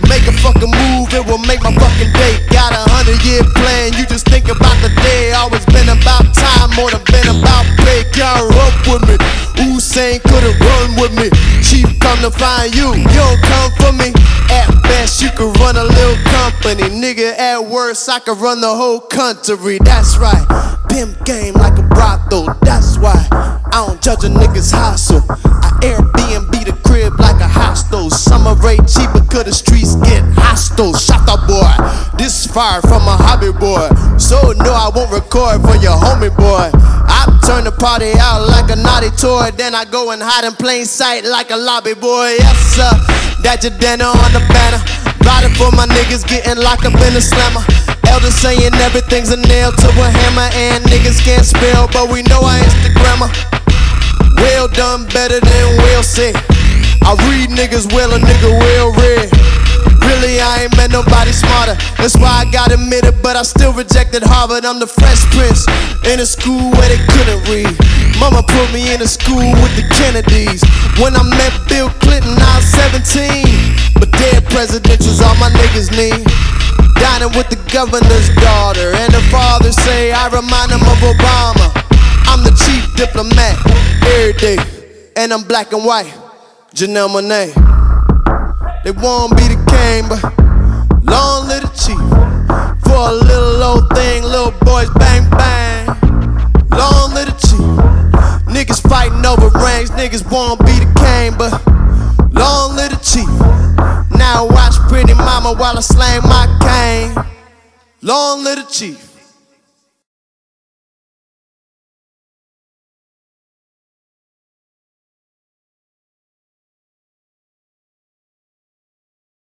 Speaker 5: Make a fucking move, it will make my fucking day. Got a hundred year plan, you just think about the day. Always been about time, more than been about pay. Y'all up with me. Usain could've run with me. Chief come to find you, you don't come for me. At best, you could run a little company. Nigga, at worst, I could run the whole country. That's right. Pimp game like a brothel, that's why. I don't judge a nigga's hustle. I Airbnb the crib like a hostel. Summer rate cheaper, cause the streets get hostile. Shot the boy. This fire from a hobby boy. So no, I won't record for your homie boy. I turn the party out like a naughty toy. Then I go and hide in plain sight like a lobby boy. Yes, sir. That your dinner on the banner. Riding for my niggas getting locked up in the slammer. Elders saying everything's a nail to a hammer. And niggas can't spell, but we know I Instagrammer. Well done, better than we'll said. I read niggas well, a nigga well read. Really, I ain't met nobody smarter. That's why I got admitted, but I still rejected Harvard. I'm the Fresh Prince in a school where they couldn't read. Mama put me in a school with the Kennedys. When I met Bill Clinton, I was 17. But dead presidentials, all my niggas need. Dining with the governor's daughter, and the father say I remind him of Obama. I'm the chief diplomat every day, and I'm black and white. Janelle Monae. They won't be the king, but long live the chief. For a little old thing, little boys bang bang. Long live the chief. Niggas fighting over rings, niggas won't be the king, but long live the chief. Now watch pretty mama while I slang my cane. Long live the chief.